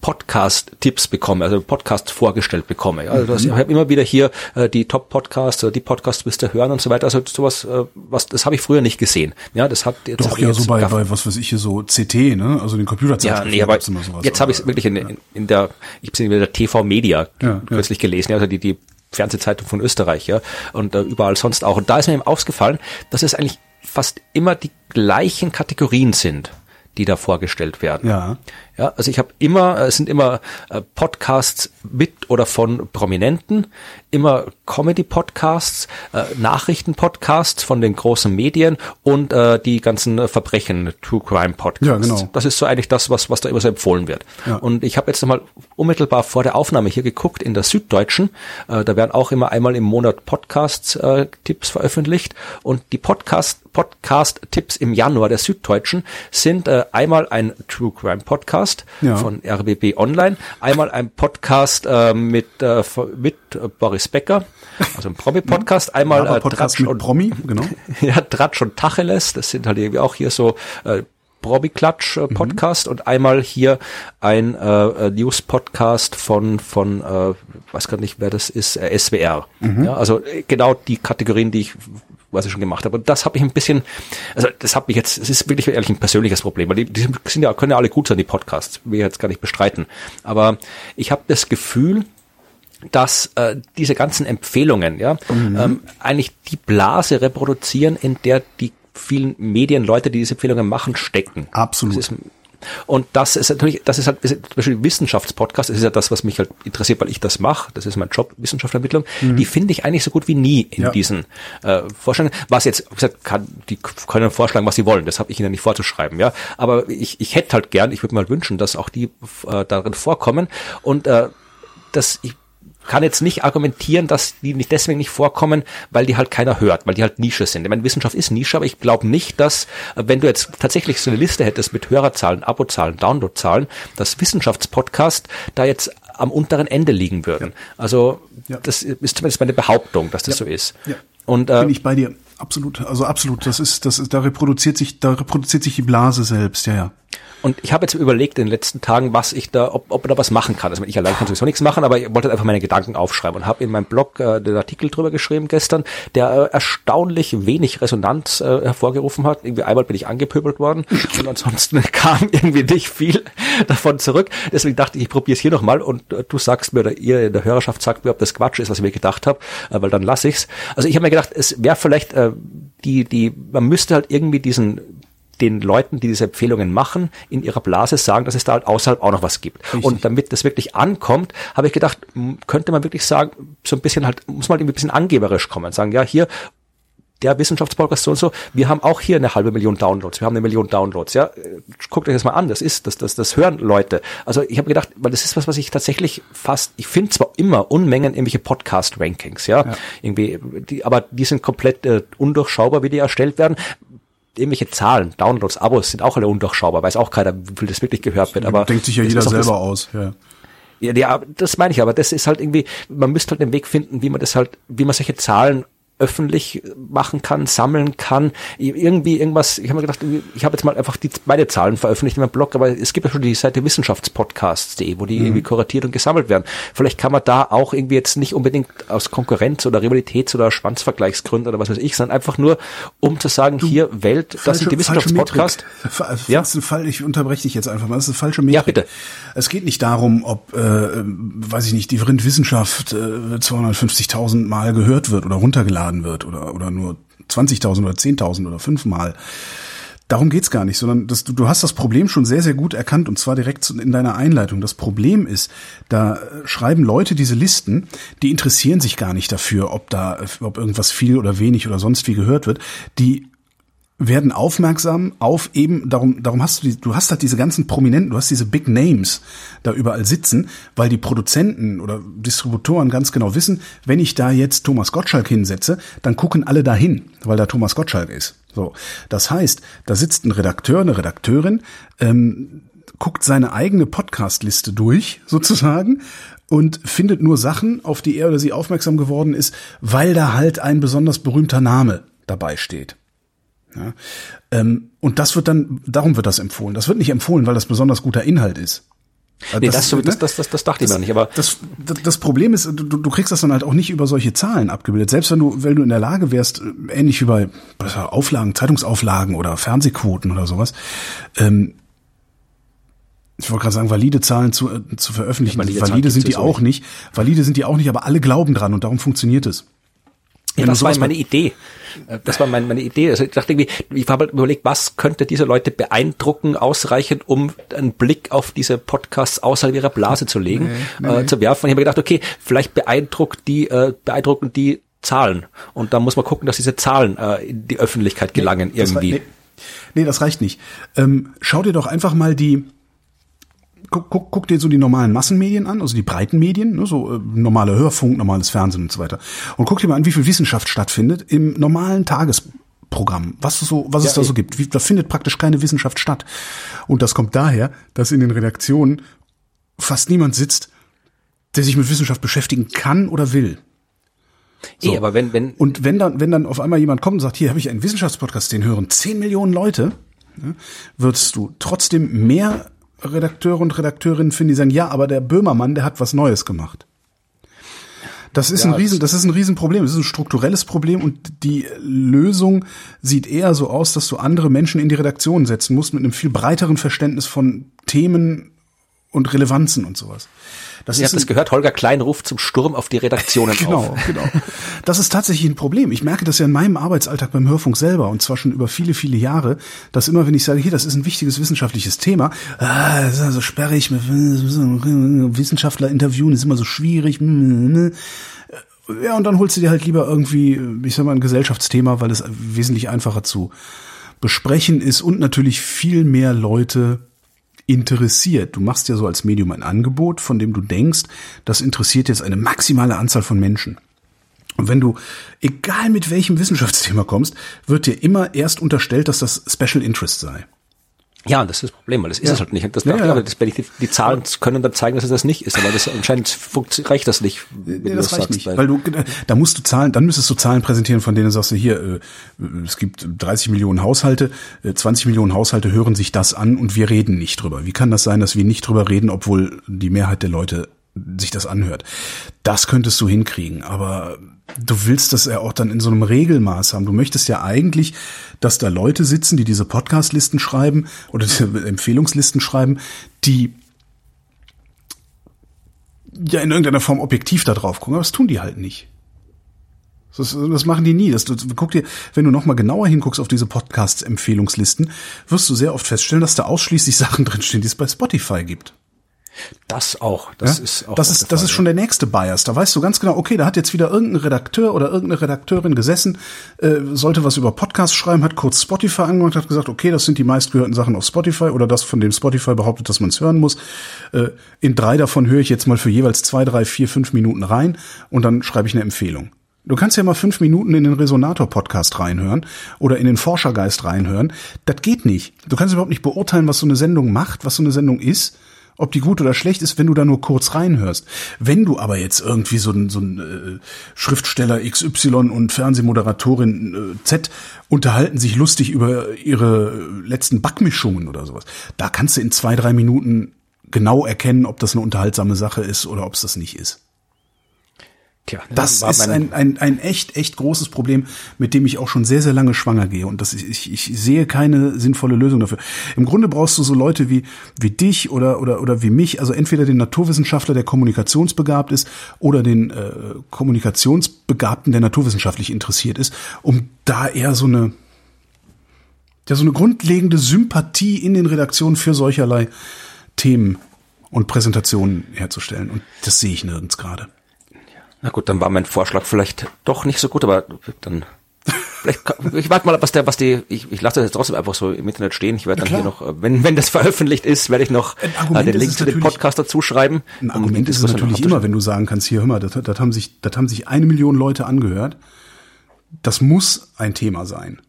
Podcast-Tipps bekomme, also Podcast vorgestellt bekomme. Also das, mhm. ich habe immer wieder hier äh, die Top-Podcasts oder die Podcasts müsst ihr hören und so weiter. Also sowas, äh, was das habe ich früher nicht gesehen. Ja, das hat jetzt doch ja so bei, bei was weiß ich hier so CT, ne? Also den Computerzeitschriften. Ja, nee, aber sowas, jetzt habe ich es wirklich in, in, in der, ich bin in der TV Media ja, kürzlich ja. gelesen, also die die Fernsehzeitung von Österreich, ja, und äh, überall sonst auch. Und da ist mir eben aufgefallen, dass es eigentlich fast immer die gleichen Kategorien sind die da vorgestellt werden. Ja. Ja, also ich habe immer, es sind immer äh, Podcasts mit oder von Prominenten, immer Comedy-Podcasts, äh, Nachrichten-Podcasts von den großen Medien und äh, die ganzen Verbrechen, True Crime-Podcasts. Ja, genau. Das ist so eigentlich das, was, was da immer so empfohlen wird. Ja. Und ich habe jetzt nochmal unmittelbar vor der Aufnahme hier geguckt in der Süddeutschen. Äh, da werden auch immer einmal im Monat Podcast-Tipps äh, veröffentlicht und die Podcast Podcast-Tipps im Januar der Süddeutschen sind äh, einmal ein True Crime Podcast ja. von RBB Online, einmal ein Podcast äh, mit, äh, mit Boris Becker, also ein Promi-Podcast, einmal äh, Podcast mit und, Promi, genau. ja, Tratsch und Tacheles, das sind halt irgendwie auch hier so äh, Probi-Klatsch äh, Podcast mhm. und einmal hier ein äh, äh News Podcast von von äh, weiß gar nicht wer das ist äh, SWR mhm. ja also äh, genau die Kategorien die ich was ich schon gemacht habe. Und das habe ich ein bisschen, also das hat mich jetzt, es ist wirklich ehrlich ein persönliches Problem, weil die, die sind ja, können ja alle gut sein, die Podcasts, will ich jetzt gar nicht bestreiten. Aber ich habe das Gefühl, dass äh, diese ganzen Empfehlungen ja mhm. ähm, eigentlich die Blase reproduzieren, in der die vielen Medienleute, die diese Empfehlungen machen, stecken. Absolut. Das ist und das ist natürlich, das ist halt zum Beispiel Wissenschaftspodcast, das ist ja das, was mich halt interessiert, weil ich das mache, das ist mein Job, Wissenschaftlermittlung, mhm. die finde ich eigentlich so gut wie nie in ja. diesen äh, Vorstellungen. Was jetzt, wie gesagt, kann, die können vorschlagen, was sie wollen, das habe ich ihnen nicht vorzuschreiben, ja. Aber ich, ich hätte halt gern, ich würde mal wünschen, dass auch die äh, darin vorkommen und äh, dass ich kann jetzt nicht argumentieren, dass die nicht deswegen nicht vorkommen, weil die halt keiner hört, weil die halt Nische sind. Ich meine, Wissenschaft ist Nische, aber ich glaube nicht, dass, äh, wenn du jetzt tatsächlich so eine Liste hättest mit Hörerzahlen, Abozahlen, Downloadzahlen, dass Wissenschaftspodcast da jetzt am unteren Ende liegen würden. Ja. Also ja. das ist zumindest meine Behauptung, dass das ja. so ist. Ja. Und äh, bin ich bei dir. Absolut, also absolut. Das ist, das ist, da reproduziert sich, da reproduziert sich die Blase selbst. Ja, ja. Und ich habe jetzt überlegt in den letzten Tagen, was ich da, ob, ob da was machen kann. Also ich allein kann sowieso nichts machen, aber ich wollte einfach meine Gedanken aufschreiben und habe in meinem Blog äh, den Artikel drüber geschrieben gestern, der äh, erstaunlich wenig Resonanz äh, hervorgerufen hat. Irgendwie einmal bin ich angepöbelt worden und ansonsten kam irgendwie nicht viel davon zurück. Deswegen dachte ich, ich probiere es hier nochmal und äh, du sagst mir oder ihr in der Hörerschaft sagt mir, ob das Quatsch ist, was ich mir gedacht habe, äh, weil dann lasse ich's. Also ich habe mir gedacht, es wäre vielleicht äh, die, die, man müsste halt irgendwie diesen den Leuten, die diese Empfehlungen machen, in ihrer Blase sagen, dass es da halt außerhalb auch noch was gibt. Richtig. Und damit das wirklich ankommt, habe ich gedacht, könnte man wirklich sagen, so ein bisschen halt, muss man irgendwie ein bisschen angeberisch kommen, sagen, ja, hier, der Wissenschaftspodcast so und so, wir haben auch hier eine halbe Million Downloads, wir haben eine Million Downloads, ja. Guckt euch das mal an, das ist, das, das, das hören Leute. Also ich habe gedacht, weil das ist was, was ich tatsächlich fast, ich finde zwar immer Unmengen irgendwelche Podcast-Rankings, ja? ja, irgendwie, die, aber die sind komplett äh, undurchschaubar, wie die erstellt werden irgendwelche Zahlen, Downloads, Abos sind auch alle undurchschaubar, weiß auch keiner, wie viel das wirklich gehört wird. Aber denkt sich ja jeder selber aus. Ja. Ja, das meine ich aber. Das ist halt irgendwie, man müsste halt einen Weg finden, wie man das halt, wie man solche Zahlen öffentlich machen kann, sammeln kann, irgendwie irgendwas, ich habe mir gedacht, ich habe jetzt mal einfach die beide Zahlen veröffentlicht in meinem Blog, aber es gibt ja schon die Seite wissenschaftspodcasts.de, wo die mhm. irgendwie kuratiert und gesammelt werden. Vielleicht kann man da auch irgendwie jetzt nicht unbedingt aus Konkurrenz oder Rivalitäts- oder Schwanzvergleichsgründen oder was weiß ich, sondern einfach nur, um zu sagen, du, hier Welt, falsche, das sind die Wissenschaftspodcasts. Ja? Fall, ich unterbreche dich jetzt einfach mal, das ist eine falsche Metrik. Ja, bitte. Es geht nicht darum, ob, äh, weiß ich nicht, die Wissenschaft äh, 250.000 Mal gehört wird oder runtergeladen runtergeladen wird oder, oder nur 20.000 oder 10.000 oder fünfmal. Darum geht's gar nicht, sondern das, du, du hast das Problem schon sehr, sehr gut erkannt und zwar direkt in deiner Einleitung. Das Problem ist, da schreiben Leute diese Listen, die interessieren sich gar nicht dafür, ob da, ob irgendwas viel oder wenig oder sonst wie gehört wird. Die werden aufmerksam auf eben, darum, darum hast du, die, du hast halt diese ganzen Prominenten, du hast diese Big Names da überall sitzen, weil die Produzenten oder Distributoren ganz genau wissen, wenn ich da jetzt Thomas Gottschalk hinsetze, dann gucken alle dahin, weil da Thomas Gottschalk ist. So, das heißt, da sitzt ein Redakteur, eine Redakteurin, ähm, guckt seine eigene Podcastliste durch, sozusagen, und findet nur Sachen, auf die er oder sie aufmerksam geworden ist, weil da halt ein besonders berühmter Name dabei steht. Ja? Ähm, und das wird dann, darum wird das empfohlen. Das wird nicht empfohlen, weil das besonders guter Inhalt ist. Nee, das, das, das, das, das, das dachte ich mir nicht, aber. Das, das, das Problem ist, du, du kriegst das dann halt auch nicht über solche Zahlen abgebildet. Selbst wenn du, wenn du in der Lage wärst, ähnlich wie bei Auflagen, Zeitungsauflagen oder Fernsehquoten oder sowas, ähm, ich wollte gerade sagen, valide Zahlen zu, äh, zu veröffentlichen. valide, valide sind die auch nicht. Valide sind die auch nicht, aber alle glauben dran und darum funktioniert es. Ja, das war meine Idee. Das war meine, meine Idee. Also ich dachte irgendwie, ich habe halt überlegt, was könnte diese Leute beeindrucken, ausreichend, um einen Blick auf diese Podcasts außerhalb ihrer Blase zu legen, nee, nee, äh, zu werfen. Und ich habe gedacht, okay, vielleicht beeindruckt die, äh, beeindrucken die Zahlen. Und da muss man gucken, dass diese Zahlen äh, in die Öffentlichkeit gelangen nee, irgendwie. Nee, nee, das reicht nicht. Ähm, schau dir doch einfach mal die guck, guck, guck dir so die normalen Massenmedien an, also die breiten Medien, ne, so äh, normale Hörfunk, normales Fernsehen und so weiter. Und guck dir mal an, wie viel Wissenschaft stattfindet im normalen Tagesprogramm, was es so, was ja, es da so gibt. Wie, da findet praktisch keine Wissenschaft statt. Und das kommt daher, dass in den Redaktionen fast niemand sitzt, der sich mit Wissenschaft beschäftigen kann oder will. So. Eh, aber wenn, wenn und wenn dann, wenn dann auf einmal jemand kommt und sagt, hier habe ich einen Wissenschaftspodcast, den hören zehn Millionen Leute, ne, würdest du trotzdem mehr Redakteure und Redakteurinnen finden, die sagen, ja, aber der Böhmermann, der hat was Neues gemacht. Das ist ja, ein Riesen, das ist ein Riesenproblem. Das ist ein strukturelles Problem und die Lösung sieht eher so aus, dass du andere Menschen in die Redaktion setzen musst mit einem viel breiteren Verständnis von Themen und Relevanzen und sowas. Das Ihr habt es gehört, Holger Klein ruft zum Sturm auf die Redaktionen genau, auf. Genau, genau. Das ist tatsächlich ein Problem. Ich merke das ja in meinem Arbeitsalltag beim Hörfunk selber und zwar schon über viele, viele Jahre, dass immer, wenn ich sage, hier, das ist ein wichtiges wissenschaftliches Thema, ah, das ist also sperrig, Wissenschaftler interviewen ist immer so schwierig. Ja, und dann holst du dir halt lieber irgendwie, ich sag mal, ein Gesellschaftsthema, weil es wesentlich einfacher zu besprechen ist und natürlich viel mehr Leute interessiert. Du machst ja so als Medium ein Angebot, von dem du denkst, das interessiert jetzt eine maximale Anzahl von Menschen. Und wenn du, egal mit welchem Wissenschaftsthema kommst, wird dir immer erst unterstellt, dass das Special Interest sei. Ja, das ist das Problem, weil das ist ja. es halt nicht. Das, ja, ja. Das, die, die Zahlen können dann zeigen, dass es das nicht ist, aber das anscheinend reicht das nicht. Wenn nee, das, das reicht sagst, nicht, weil du da musst du Zahlen, dann müsstest du Zahlen präsentieren, von denen sagst du hier, äh, es gibt 30 Millionen Haushalte, 20 äh, Millionen Haushalte hören sich das an und wir reden nicht drüber. Wie kann das sein, dass wir nicht drüber reden, obwohl die Mehrheit der Leute sich das anhört? Das könntest du hinkriegen, aber du willst das ja auch dann in so einem Regelmaß haben. Du möchtest ja eigentlich, dass da Leute sitzen, die diese Podcast-Listen schreiben oder diese Empfehlungslisten schreiben, die ja in irgendeiner Form objektiv da drauf gucken, aber das tun die halt nicht. Das, das machen die nie. Das, du, guck dir, wenn du nochmal genauer hinguckst auf diese Podcasts-Empfehlungslisten, wirst du sehr oft feststellen, dass da ausschließlich Sachen drinstehen, die es bei Spotify gibt. Das auch. Das ja? ist auch. Das ist, das ist schon der nächste Bias. Da weißt du ganz genau, okay, da hat jetzt wieder irgendein Redakteur oder irgendeine Redakteurin gesessen, äh, sollte was über Podcasts schreiben, hat kurz Spotify angemacht, hat gesagt, okay, das sind die meistgehörten Sachen auf Spotify oder das, von dem Spotify behauptet, dass man es hören muss. Äh, in drei davon höre ich jetzt mal für jeweils zwei, drei, vier, fünf Minuten rein und dann schreibe ich eine Empfehlung. Du kannst ja mal fünf Minuten in den Resonator-Podcast reinhören oder in den Forschergeist reinhören. Das geht nicht. Du kannst überhaupt nicht beurteilen, was so eine Sendung macht, was so eine Sendung ist ob die gut oder schlecht ist, wenn du da nur kurz reinhörst. Wenn du aber jetzt irgendwie so ein, so ein äh, Schriftsteller XY und Fernsehmoderatorin äh, Z unterhalten sich lustig über ihre letzten Backmischungen oder sowas, da kannst du in zwei, drei Minuten genau erkennen, ob das eine unterhaltsame Sache ist oder ob es das nicht ist. Tja, das ist ein, ein, ein echt, echt großes Problem, mit dem ich auch schon sehr, sehr lange schwanger gehe. Und das, ich, ich sehe keine sinnvolle Lösung dafür. Im Grunde brauchst du so Leute wie, wie dich oder, oder, oder wie mich, also entweder den Naturwissenschaftler, der kommunikationsbegabt ist, oder den äh, Kommunikationsbegabten, der naturwissenschaftlich interessiert ist, um da eher so eine, ja, so eine grundlegende Sympathie in den Redaktionen für solcherlei Themen und Präsentationen herzustellen. Und das sehe ich nirgends gerade. Na gut, dann war mein Vorschlag vielleicht doch nicht so gut, aber dann vielleicht ich warte mal, was der, was die, ich, ich lasse das jetzt trotzdem einfach so im Internet stehen. Ich werde dann hier noch, wenn wenn das veröffentlicht ist, werde ich noch äh, den Link zu dem Podcast dazu schreiben. Ein Argument ist es natürlich immer, wenn du sagen kannst, hier hör mal, das, das haben sich, das haben sich eine Million Leute angehört. Das muss ein Thema sein.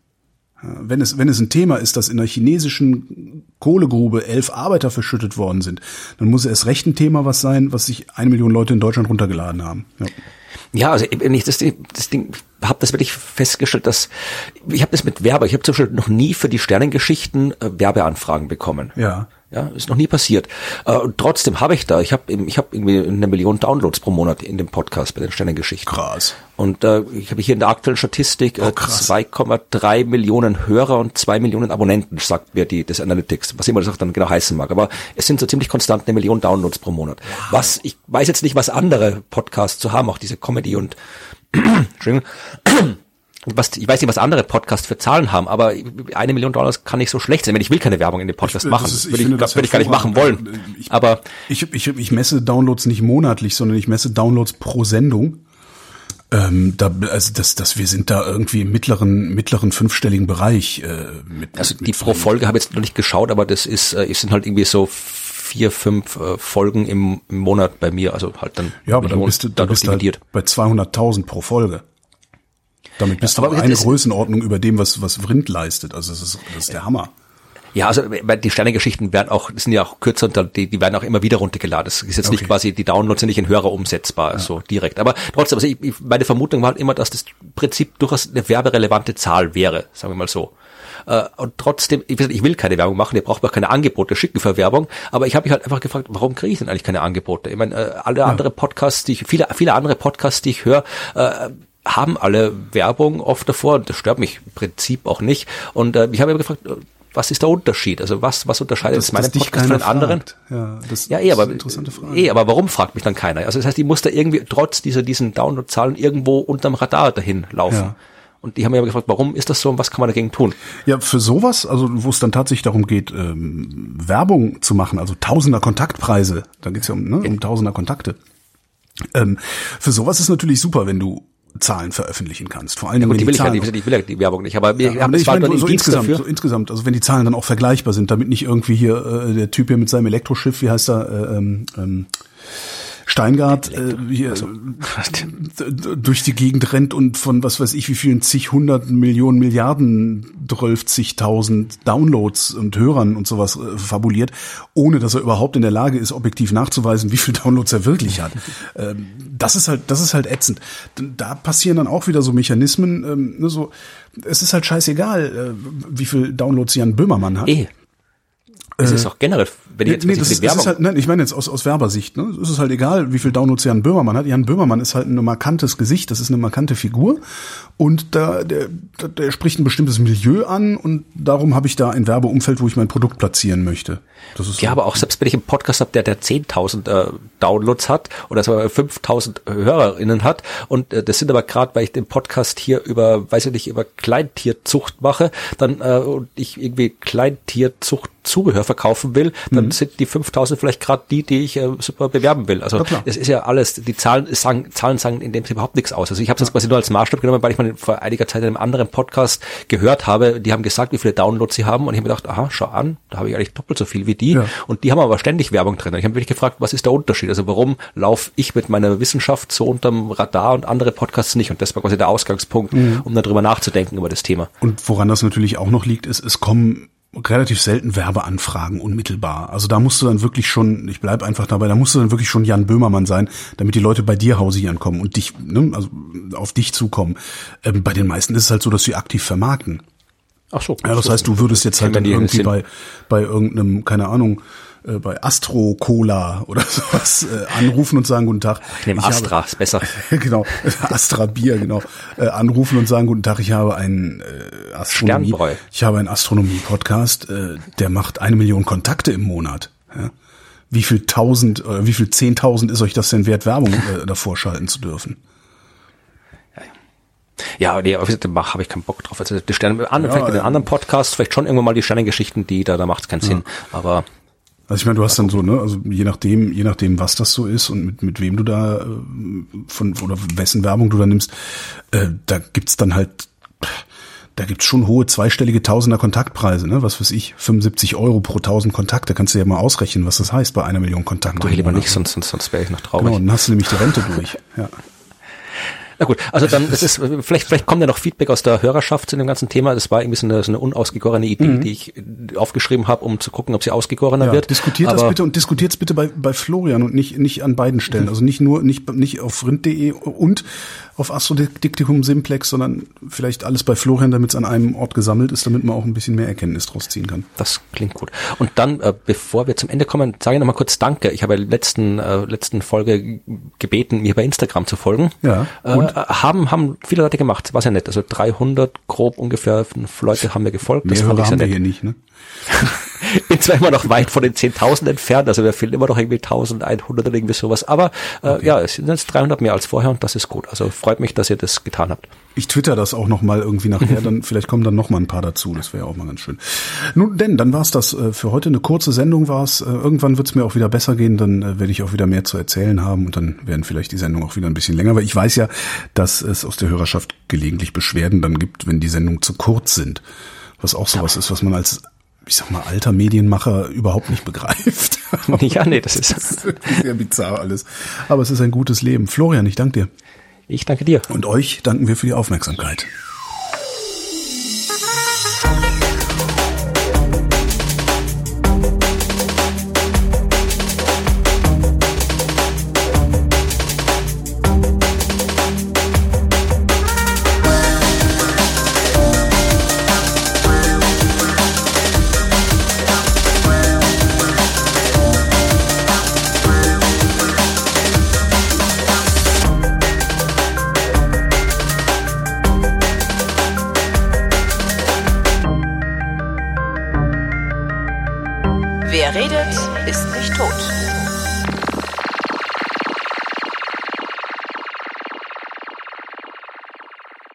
Wenn es, wenn es ein Thema ist, dass in der chinesischen Kohlegrube elf Arbeiter verschüttet worden sind, dann muss es recht ein Thema was sein, was sich eine Million Leute in Deutschland runtergeladen haben. Ja, ja also ich, das, das Ding, habe das wirklich festgestellt, dass ich habe das mit Werbe, ich habe zum Beispiel noch nie für die Sternengeschichten äh, Werbeanfragen bekommen. Ja. Ja, ist noch nie passiert. Äh, und trotzdem habe ich da, ich habe ich habe irgendwie eine Million Downloads pro Monat in dem Podcast bei den Sternengeschichten. Krass. Und äh, ich habe hier in der aktuellen Statistik äh, oh, 2,3 Millionen Hörer und 2 Millionen Abonnenten, sagt mir die das Analytics, was immer das auch dann genau heißen mag. Aber es sind so ziemlich konstant eine Million Downloads pro Monat. Wow. Was ich weiß jetzt nicht, was andere Podcasts zu haben, auch diese Comedy und Entschuldigung was, ich weiß nicht, was andere Podcasts für Zahlen haben, aber eine Million Dollar kann nicht so schlecht sein, wenn ich will keine Werbung in dem Podcast ich, machen. Ist, ich würde ich, das würde ich gar nicht machen wollen. Ich, aber ich, ich, ich messe Downloads nicht monatlich, sondern ich messe Downloads pro Sendung. Ähm, da, also das, das, wir sind da irgendwie im mittleren, mittleren fünfstelligen Bereich. Äh, mit, also die pro Folge habe ich jetzt noch nicht geschaut, aber das ist, äh, es sind halt irgendwie so vier, fünf äh, Folgen im, im Monat bei mir, also halt dann. Ja, aber dann bist du, dann bist du halt bei 200.000 pro Folge. Damit bist du eine Größenordnung über dem, was, was Vrind leistet. Also das ist, das ist der Hammer. Ja, also die Sternengeschichten werden auch, sind ja auch kürzer und die, die werden auch immer wieder runtergeladen. Das ist jetzt okay. nicht quasi, die Downloads sind nicht in Hörer umsetzbar, ja. so direkt. Aber trotzdem, also ich, meine Vermutung war halt immer, dass das Prinzip durchaus eine werberelevante Zahl wäre, sagen wir mal so. Äh, und trotzdem, ich will keine Werbung machen, ihr braucht mir auch keine Angebote schicken für Werbung, aber ich habe mich halt einfach gefragt, warum kriege ich denn eigentlich keine Angebote? Ich meine, äh, alle ja. andere Podcasts, die ich, viele, viele andere Podcasts, die ich höre, äh, haben alle Werbung oft davor und das stört mich im Prinzip auch nicht. Und äh, ich habe immer gefragt, was ist der Unterschied? Also was, was unterscheidet das, meinen Podcast von den anderen? Ja, das, ja eh, aber, interessante Frage. Eh, aber warum fragt mich dann keiner? Also das heißt, ich muss da irgendwie trotz dieser, diesen Download-Zahlen irgendwo unterm Radar dahin laufen. Ja. Und die haben aber gefragt, warum ist das so und was kann man dagegen tun? Ja, für sowas, also wo es dann tatsächlich darum geht, ähm, Werbung zu machen, also Tausender Kontaktpreise, da geht's ja um, ne, um Tausender Kontakte. Ähm, für sowas ist natürlich super, wenn du Zahlen veröffentlichen kannst. Vor allem, ja, gut, die, die will ich, ja, nicht, ich will ja die Werbung nicht, aber wir ja, haben ich meine, so insgesamt, so insgesamt, also wenn die Zahlen dann auch vergleichbar sind, damit nicht irgendwie hier äh, der Typ hier mit seinem Elektroschiff, wie heißt er, äh, ähm, ähm, Steingart äh, hier also, durch die Gegend rennt und von was weiß ich wie vielen zig hundert Millionen Milliarden zigtausend Downloads und Hörern und sowas äh, fabuliert, ohne dass er überhaupt in der Lage ist, objektiv nachzuweisen, wie viel Downloads er wirklich hat. ähm, das ist halt, das ist halt ätzend. Da passieren dann auch wieder so Mechanismen, ähm, ne, so, es ist halt scheißegal, äh, wie viel Downloads Jan Böhmermann hat. Eh. Es ist äh, auch generell, wenn ich jetzt nee, das, Werbung. ist halt, nein, ich meine jetzt aus, aus Werbersicht, ne? Es ist halt egal, wie viel Downloads Jan Böhmermann hat. Jan Böhmermann ist halt ein markantes Gesicht, das ist eine markante Figur und da der, der spricht ein bestimmtes Milieu an und darum habe ich da ein Werbeumfeld, wo ich mein Produkt platzieren möchte. Das ist ja, so. aber auch selbst wenn ich einen Podcast habe, der der 10.000 äh, Downloads hat oder so 5.000 Hörerinnen hat und äh, das sind aber gerade, weil ich den Podcast hier über, weiß ich nicht, über Kleintierzucht mache, dann äh, und ich irgendwie Kleintierzucht Zubehör verkaufen will, dann mhm. sind die 5000 vielleicht gerade die, die ich äh, super bewerben will. Also es ist ja alles, die Zahlen sagen, Zahlen sagen in dem Sinne überhaupt nichts aus. Also ich habe das quasi nur als Maßstab genommen, weil ich mal vor einiger Zeit in einem anderen Podcast gehört habe, die haben gesagt, wie viele Downloads sie haben und ich habe mir gedacht, aha, schau an, da habe ich eigentlich doppelt so viel wie die ja. und die haben aber ständig Werbung drin. Und ich habe mich gefragt, was ist der Unterschied? Also warum laufe ich mit meiner Wissenschaft so unterm Radar und andere Podcasts nicht? Und das war quasi der Ausgangspunkt, mhm. um darüber nachzudenken über das Thema. Und woran das natürlich auch noch liegt, ist, es kommen relativ selten Werbeanfragen unmittelbar. Also da musst du dann wirklich schon, ich bleib einfach dabei, da musst du dann wirklich schon Jan Böhmermann sein, damit die Leute bei dir hausieren kommen und dich, ne, also auf dich zukommen. Ähm, bei den meisten ist es halt so, dass sie aktiv vermarkten. Ach so. Ja, das heißt, du würdest jetzt halt die irgendwie bei, bei irgendeinem, keine Ahnung, äh, bei Astro Cola oder sowas äh, anrufen und sagen guten Tag. Ich nehme Ich habe- Astra, ist besser. genau, Astra Bier, genau, äh, anrufen und sagen, guten Tag, ich habe einen äh, Astronomie, Sternbräu. ich habe einen Astronomie-Podcast, äh, der macht eine Million Kontakte im Monat. Ja? Wie viel tausend, oder wie viel zehntausend ist euch das denn wert, Werbung äh, davor schalten zu dürfen? Ja, nee, Fall habe ich keinen Bock drauf. Also die Sterne, an, vielleicht in den anderen Podcasts, vielleicht schon irgendwann mal die Sternengeschichten, die da, da macht es keinen Sinn. Aber Also ich meine, du hast dann so, ne, also je nachdem, je nachdem, was das so ist und mit, mit wem du da äh, von oder wessen Werbung du da nimmst, äh, da gibt's dann halt, da gibt's schon hohe zweistellige Tausender Kontaktpreise, ne? Was weiß ich, 75 Euro pro 1000 Kontakte. Kannst du ja mal ausrechnen, was das heißt bei einer Million Kontakte. mach ich lieber nicht, sonst, sonst, sonst wäre ich noch traurig. Genau, dann hast du nämlich die Rente durch. Ja. Na gut, also dann, das ist, vielleicht, vielleicht kommt ja noch Feedback aus der Hörerschaft zu dem ganzen Thema. Das war irgendwie so eine, so eine unausgegorene Idee, die ich äh, aufgeschrieben habe, um zu gucken, ob sie ausgegorener Ja, wird. diskutiert das Aber- bitte und diskutiert es bitte bei, bei Florian und nicht, nicht an beiden Stellen. Also nicht nur, nicht, nicht auf rind.de und auf Astrodiktikum Simplex, sondern vielleicht alles bei Florian, damit es an einem Ort gesammelt ist, damit man auch ein bisschen mehr Erkenntnis draus ziehen kann. Das klingt gut. Und dann, äh, bevor wir zum Ende kommen, sage ich noch mal kurz Danke. Ich habe in der letzten, äh, letzten Folge gebeten, mir bei Instagram zu folgen. Ja, Äh, haben, haben viele Leute gemacht. War sehr nett. Also 300 grob ungefähr fünf Leute haben mir gefolgt. Das Mehr fand Hörer ich sehr haben wir nett. hier nicht, ne? bin zwar immer noch weit von den 10.000 entfernt, also wir fehlen immer noch irgendwie 1.100 oder irgendwie sowas, aber äh, ja, es sind jetzt 300 mehr als vorher und das ist gut. Also freut mich, dass ihr das getan habt. Ich twitter das auch noch mal irgendwie nachher, dann vielleicht kommen dann noch mal ein paar dazu, das wäre auch mal ganz schön. Nun denn, dann war's das äh, für heute. Eine kurze Sendung war's. Äh, irgendwann wird's mir auch wieder besser gehen, dann äh, werde ich auch wieder mehr zu erzählen haben und dann werden vielleicht die Sendungen auch wieder ein bisschen länger, weil ich weiß ja, dass es aus der Hörerschaft gelegentlich Beschwerden dann gibt, wenn die Sendungen zu kurz sind. Was auch sowas ist, was man als ich sag mal, alter Medienmacher überhaupt nicht begreift. Ja, nee, das ist. Das ist sehr bizarr alles. Aber es ist ein gutes Leben. Florian, ich danke dir. Ich danke dir. Und euch danken wir für die Aufmerksamkeit.